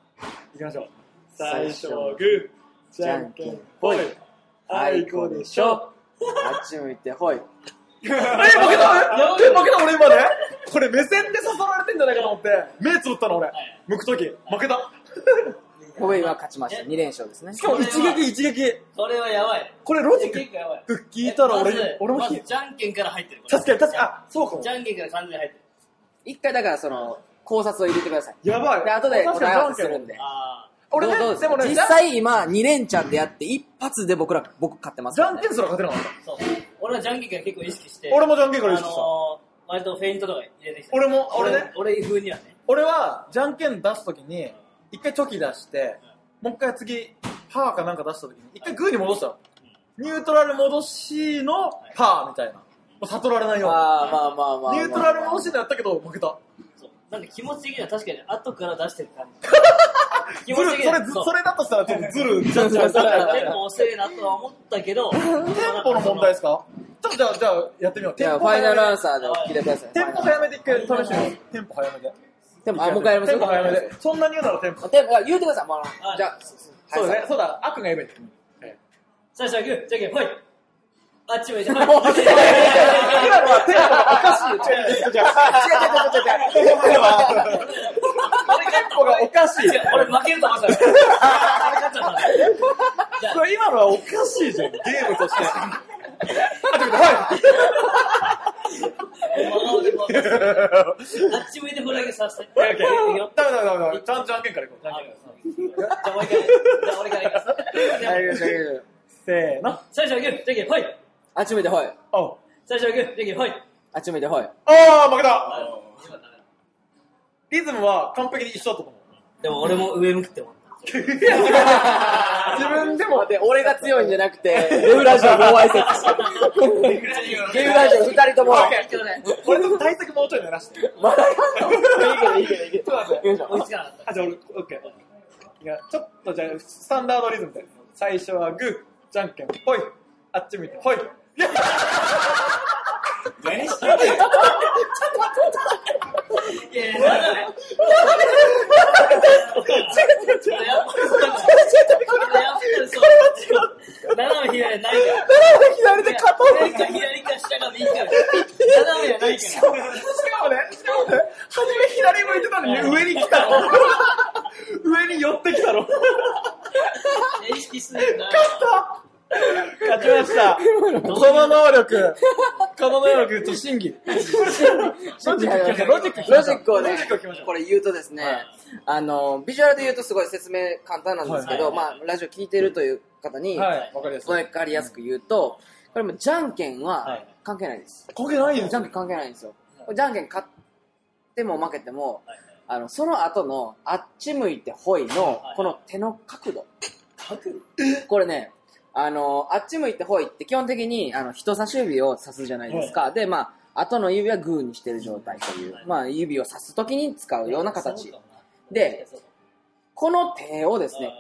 行きましょう。最初はグー、じゃんけんぽい。あいこでしょ。あっち向いてほい。え、負けたえ、負けた俺今ね。これ目線で誘われてんじゃないかと思って、目つぶったの俺い。向くとき。負けた。ホイは勝ちました。2連勝ですねし。かも一撃一撃。これはやばい。これロジック。聞いたら俺まず、俺もじゃんけんから入ってる。確かに確かに、あ、そうかもじ。ゃんけんから完全に入ってる。一回だからその、考察を入れてください。やばい。で、後で答え合わせするんで。あ俺ねでもね、実際今2連チャンでやって一発で僕ら、僕勝ってますねゃんけんすら勝てなかっあ、そう。俺はじゃんけんから結構意識して。俺もじゃんけんから意識したあのー、割とフェイントとか入れてきた。俺も俺ね俺風にはね。俺は、じゃんけん出すときに、一回チョキ出して、もう一回次、パーかなんか出したときに、一回グーに戻したの。ニュートラル戻しのパーみたいな。もう悟られないようあーまあまあまあまあに。ニュートラル戻しでやったけど、負けた。そう。なんか気持ち的には確かに後から出してる感じ。気ずる、それ、的にはずそれだとしたらちょっとずる、ジャッジそうそうそうテンポ遅いなとは思ったけど、テンポの問題ですか？ちょっとじゃあ、じゃあ、やってみよう。じゃあ、フテンポァイナルアンー。サーで聞いてください。テンポ早めで一回試してみます。テンポ早めで。でも、あ、もう一回やりますテンポ早めで。そんなに言うならテンポ。テンポ、あ言うてください。もうあ。のはい。じゃあ、そうだね。そうだ、悪が言えばいい。最初はグー、じゃんけ。ん、ほい。あっち向いて、ほい。今のはテンポがおかしいよ。違う。違う。違う。違う。違う。違う。違う。違う。テンポがおかしい。違う。俺負けると思った。俺勝っちゃった。今のはおかしいじゃん。ゲームとして。あっち向いてほいだけさせて。ダメダメダメダメ。ちゃんじゃんけんからいこう。じゃあ俺からいきます。せーの。最初はグー、じゃんけん、ほい。あっち向いてほい。おう最初はグー、じゃんけん、ほい。あっち向いてほい。あー、負けたリズムは完璧に一緒だと思う。でも俺も上向くって思った。自分でも、で、俺が強いんじゃなくて、レフラジオの愛説。レフラジオ二人とも。俺の対策もうちょい鳴らして。まだやんのいいけどいいけどいいけど。よいしょ追いつかなかった。あ、じゃあ俺、オッケー。いや、ちょっとじゃあ、スタンダードリズムで。最初はグー、じゃんけん、ほい。あっち向いて、ほい。何してんねんいやいや、なんだね。斜め左ないから。左で勝とう上か左か下か右か。斜めはないから。しかもね、しかもね、初め左向いてたのに上に来たの。上に寄ってきたの。意識するんだ。勝ちました。この能力、この能力、と審議。ロジック、ロジック、ロジックをね。これ言うとですね、あの、ビジュアルで言うとすごい説明簡単なんですけど、はいはいまあ、ラジオ聞いてるという方に、はい、わかりやすい。わかりやすく言うと、これもじゃんけんははい関係ないです。焦げないんですよじゃんけん関係ないんですよ。じゃんけん勝っても負けても、あの、その後のあっち向いてほいのはいこの手の角度？これね、あの、あっち向いてほいって基本的にあの人差し指を指すじゃないですか。で、まあ、後の指はグーにしてる状態という、まあ、指を指すときに使うような形。で、この手をですね、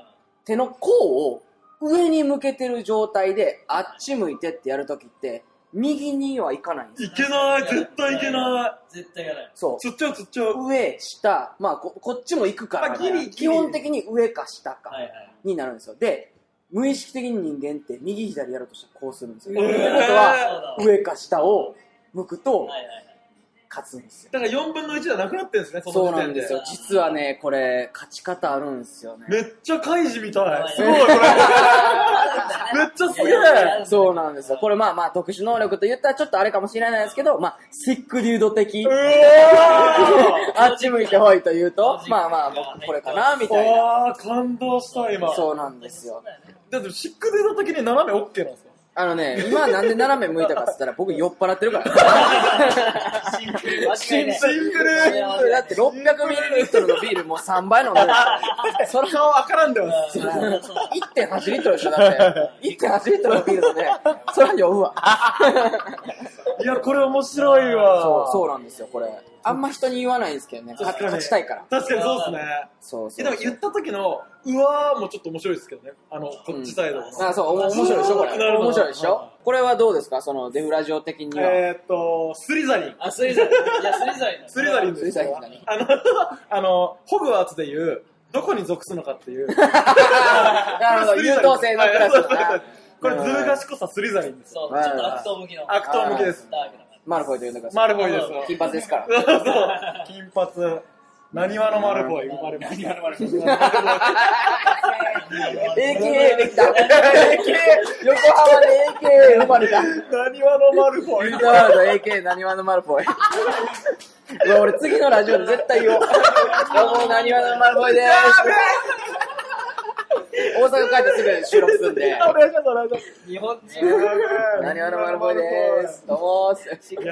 手の甲を上に向けてる状態で、あっち向いてってやるときって、右にはいかないんですよいけない、絶対いけな絶対やらない。そうい。。つっちゃう、つっちゃう。上、下、まあこ、こっちも行くから、まあギリギリ基本的に上か下かはいはい。になるんですよ。で、無意識的に人間って右左やるとしたらこうするんですよ。えーってことは、上か下を向くと。勝つんですよ。だから4分の1じゃなくなってるんですね、そそうの時点で。なんですよ。実はね、これ、勝ち方あるんですよね。めっちゃカイジみたい。すいごい、これ。めっちゃすげえ。そうなんですよ。これまあまあ特殊能力と言ったらちょっとあれかもしれないですけど、まあ、シックデュード的 あっち向いてほいと言うと、まあまあ僕これかな、みーたいな。わー、感動した、今。そうなんですよ。だって、シックデード的に斜め OK なんですかあのね、今なんで斜め向いたかって言ったら僕酔っ払ってるから。シンプル。シンプルだって600ミリリットルのビールもう3倍飲んでる。それ顔赤らんでます。1.8リットルでしょだって。1.8リットルのビールで、それは酔うわ。いや、これ面白いわ。そう、そうなんですよ、これ。あんま人に言わないんですけどね。勝確かに勝ちたいから。確かにそうですね。そうそうえでも言った時の、うわーもちょっと面白いですけどね。あの、こっちサイドの。あ、そう、面白いでしょ、これ。面白いでしょ？これはどうですか？その、デフラジオ的には。えーっと、スリザリン。あ、スリザリン。いや、スリザリンだ。スリザリンスですよリザリン何あの、あの、ホグワーツでいう、どこに属すのかっていう。なるほど、優等生のクラス。これ、ずる賢さスリザリンです。そう、ちょっと悪党向きの。悪党向きです。ダークな感じ。マルフォイと呼んでください。マルフォイです。金髪ですから。そうそう。金髪。何話のマルフォイ？生まれました。何話のマルフォイ。AKA できた。AKA、横浜で AKA 生まれた。何話のマルフォイ。なるほど、AK なにわのマルフォイ。俺次のラジオで絶対言おう。どうも、なにわのマルフォイでーす。大阪帰ってすぐ収録するんで。お願いします、お願いします。日本人。なにわの丸ボです。どうもーす。ごい。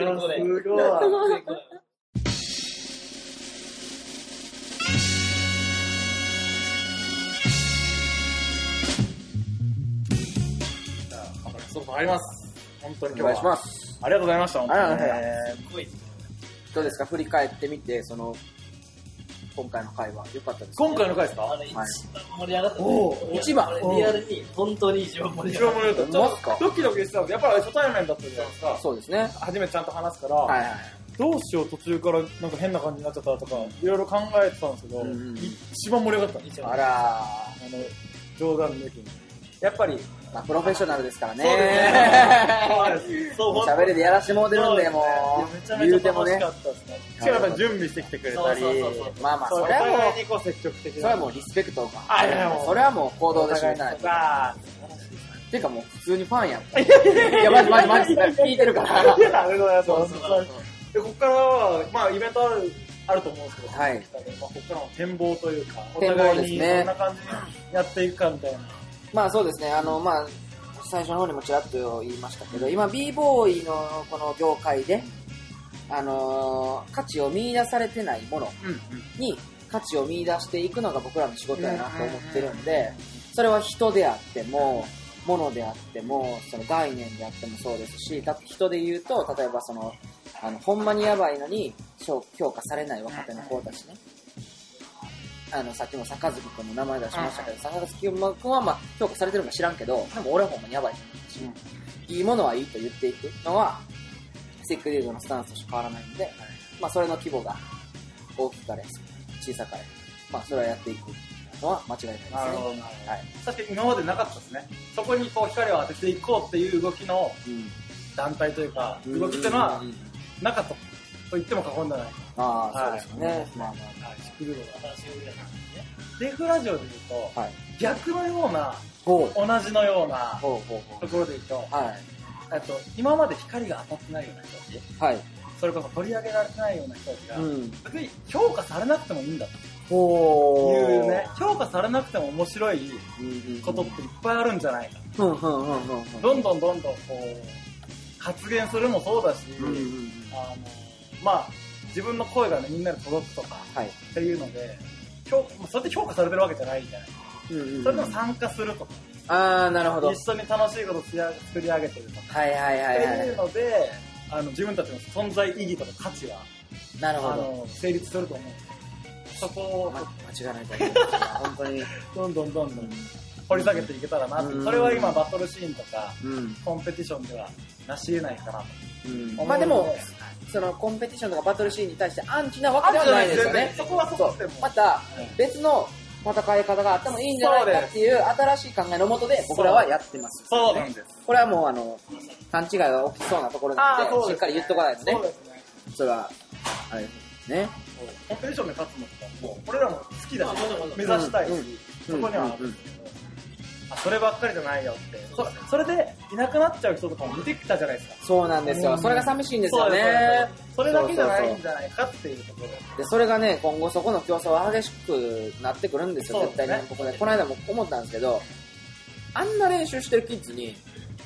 あ、ります。本当に今日は。お願いします。ありがとうございました。本当にすごい。どうですか？振り返ってみて、その、今回の回は良かったですか今回の回ですか？あの、一番盛り上がった。おー一番俺リアルに、本当に一番盛り一上がっ番盛り上がった。ドキドキしてたんですやっぱり初対面だったじゃないですか。そうですね。初めてちゃんと話すから、はいはい。どうしよう途中からなんか変な感じになっちゃったとか、いろいろ考えてたんですけど、うんうん一番盛り上がったんですよ。あらあの、冗談抜きに。やっぱり、ー、まあ、プロフェッショナルですからね。そう、喋りでやらしてもうてるんで、もう、言うてもねしか。準備してきてくれたり、まあまあ、それはもう。それはもうリスペクトが。あいやもうそれはもう行動で示さないと。あていうかもう普通にファンやん。いや、マジマジマジ、聞いてるから。あ、りがとうございます。で、ここからは、まあ、イベントある、あると思うんですけど、はいまあ、ここからの展望というか、お展望互いにですねどんな感じにやっていくかみたいな。まあそうですね、あの、まあ、最初の方にもちらっと言いましたけど、今、b ボーイのこの業界で、あのー価値を見出されてないものうんうん。に価値を見出していくのが僕らの仕事やなと思ってるんで、それは人であっても、物であっても、その概念であってもそうですし、た人で言うと、例えばその、あの、ほんまにやばいのに評評価されない若手の子たちね。あの、さっきも坂月くんの名前出しましたけど、坂月くんはまあ評価されてるのか知らんけど、でも俺はほんまにやばいと思うし、いいものはいいと言っていくのは、セックリードのスタンスとして変わらないんで、まあそれの規模が大きかれ、小さかれ、まあそれはやっていくのは間違いないですね。なるほど、なるほど。はい。確かに今までなかったですね。そこにこう光を当てていこうっていう動きのうん団体というか、動きっていうのはうんなかったと言っても過言ではない。ああ、そうはいですよね。まあまはい、シクルードが新しい売りですね。デフラジオで言うと、あ。はい。逆のような。同じのようなところで言うと、う。はい。えっと、今まで光が当たってないような人たち、はい。それこそ取り上げられてないような人たちが、うん。別に評価されなくてもいいんだとほいうね、評価されなくても面白いうん。ことっていっぱいあるんじゃないか。どんどんどんどんこう、発言するもそうだし、うんうんうん。あの、まあ、自分の声がね、みんなに届くとかはい。っていうので、評それって評価されてるわけじゃないじゃない。うんうんうんそれでも参加するとか、ああ、なるほど。一緒に楽しいことを作り上げてるとか、はいはいはいってはい。いうので、あの、自分たちの存在意義とか価値は、なるほど。あの、成立すると思うそこをま間違いないと思います。本当に。どんどんどんどん掘り下げていけたらなってうんそれは今バトルシーンとか、うん。コンペティションではなし得ないかなとうん。まあでも、そのコンペティションとかバトルシーンに対してアンチなわけではないですよね。そこはそこ。また別の戦い方があってもいいんじゃないかっていう新しい考えのもとで僕らはやってます。そうなんです。これはもうあの、勘違いが起きそうなところなので、しっかり言っとかないとねそう。ですね。それは、あれですね。コンペティションで勝つのとかも、俺らも好きだし、目指したいし、そこにはあるんですけど、あ、そればっかりじゃないよって。そそれで、いなくなっちゃう人とかも見てきたじゃないですか。そうなんですよ。うんそれが寂しいんですよね。それだけじゃないんじゃないかっていうところで。で、それがね、今後そこの競争は激しくなってくるんですよ、そう絶対にね。ここで。この間も思ったんですけど、あんな練習してるキッズに、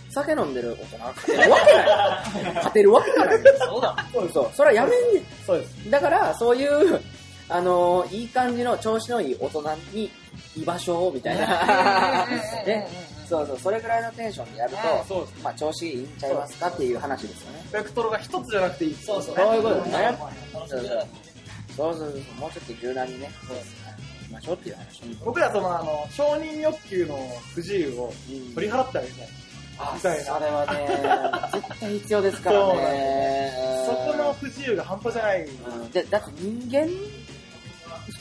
酒飲んでる大人が勝てるわけない。勝てるわけがない。そうだ。そうそう。それはやめんねそうです。だから、そういう、あのーいい感じの調子のいい大人に居場所をみたいな。ね。そうそう、それぐらいのテンションでやると、そうです。まあ調子いいんちゃいますかっていう話ですよね。ベクトルが一つじゃなくていい。そうそう。そういうことですね。そうそうそう、もうちょっと柔軟にね、行きましょうっていう話。僕らその、あの、承認欲求の不自由をうん取り払ってあげたい。あみたいなそれはね、絶対必要ですからね。そこの不自由が半端じゃない。だって人間、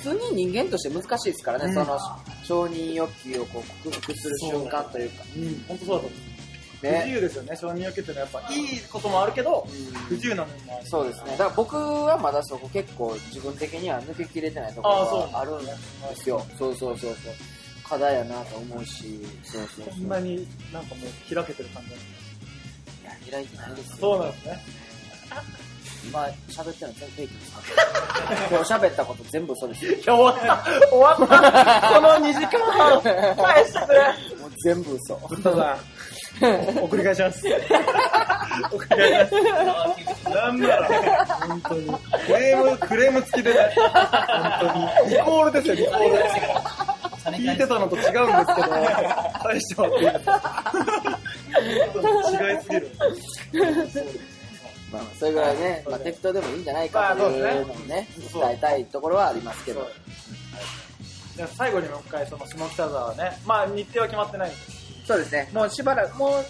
普通に人間として難しいですからね、うんその承認欲求をこう克服する瞬間というか。うん、本当そうだと思う。不自ね。由ですよね、承認欲求ってのはやっぱいいこともあるけど、不自由な面もある。そうですね。だから僕はまだそこ結構自分的には抜けきれてないところがあるんですよ。そうそうそうそう。課題やなと思うし、そうそうそんなになんかもう開けてる感じなんですねいや開いてないですよ。そうなんですね。今喋ってるの全部フェイクですか？今日喋ったこと全部嘘ですよ。いや、終わった終わったこの2時間半返してくれもう全部嘘。ブッダさん、送り返します。送り返します。なんなら、本当に。クレーム、クレーム付きでね。本当に。リコールですよ、リコール。聞いてたのと違うんですけど、返してもらっていいですか違いすぎる。まあ、それぐらいね、まあ、適当でもいいんじゃないかというのをね、伝えたいところはありますけど。じゃあ最後にもう一回、その下北沢ね、まあ日程は決まってないんで。すそうですね、もうしばらく、もう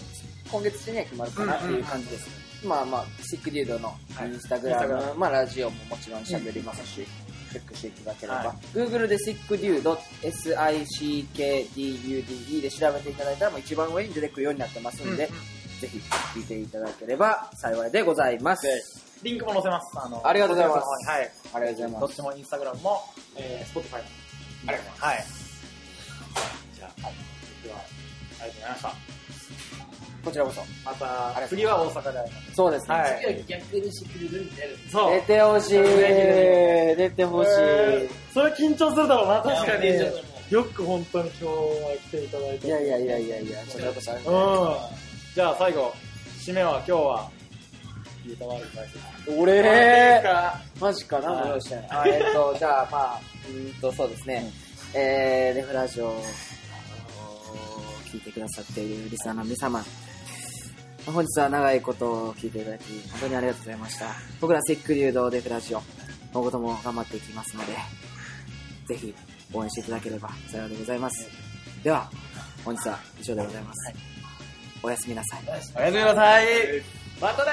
今月中には決まるかなっていう感じです。まあまあ、シックデュードのインスタグラム、はいまあラジオももちろん喋りますし、チェックしていただければ、Google でシックデュード、SICKDUDE で調べていただいたらもう一番上に出てくるようになってますんで、うんうんぜひ聞いていただければ幸いでございます。リンクも載せます。あのありがとうございますはい。ありがとうございますどっ。ちもインスタグラムも、えー、Spotify も。ありがとうございます。はい。じゃあ、では、ありがとうございました。こちらこそ。まありがとた、う次は大阪で会います。そうですね。はい。逆にシックリルに出る。そう。出てほしい。出てほしい。えーそれ緊張するだろうな、確かにいや緊張する。よく本当に今日は来ていただいて。いやいやいやいやいや、こちらこそありがとうございますうん。じゃあ最後、締めは今日は、言うたわる。俺？マジかな、も用意してない。あえっと、じゃあまあ、うーんと、そうですね。えー、レフラジオを聞いてくださっているリスナーの皆様、本日は長いことを聞いていただき、本当にありがとうございました。僕らセックリュードデフラジオ、今後とも頑張っていきますので、ぜひ応援していただければ幸いでございます。では、本日は以上でございます。おやすみなさい。おやすみなさい。またね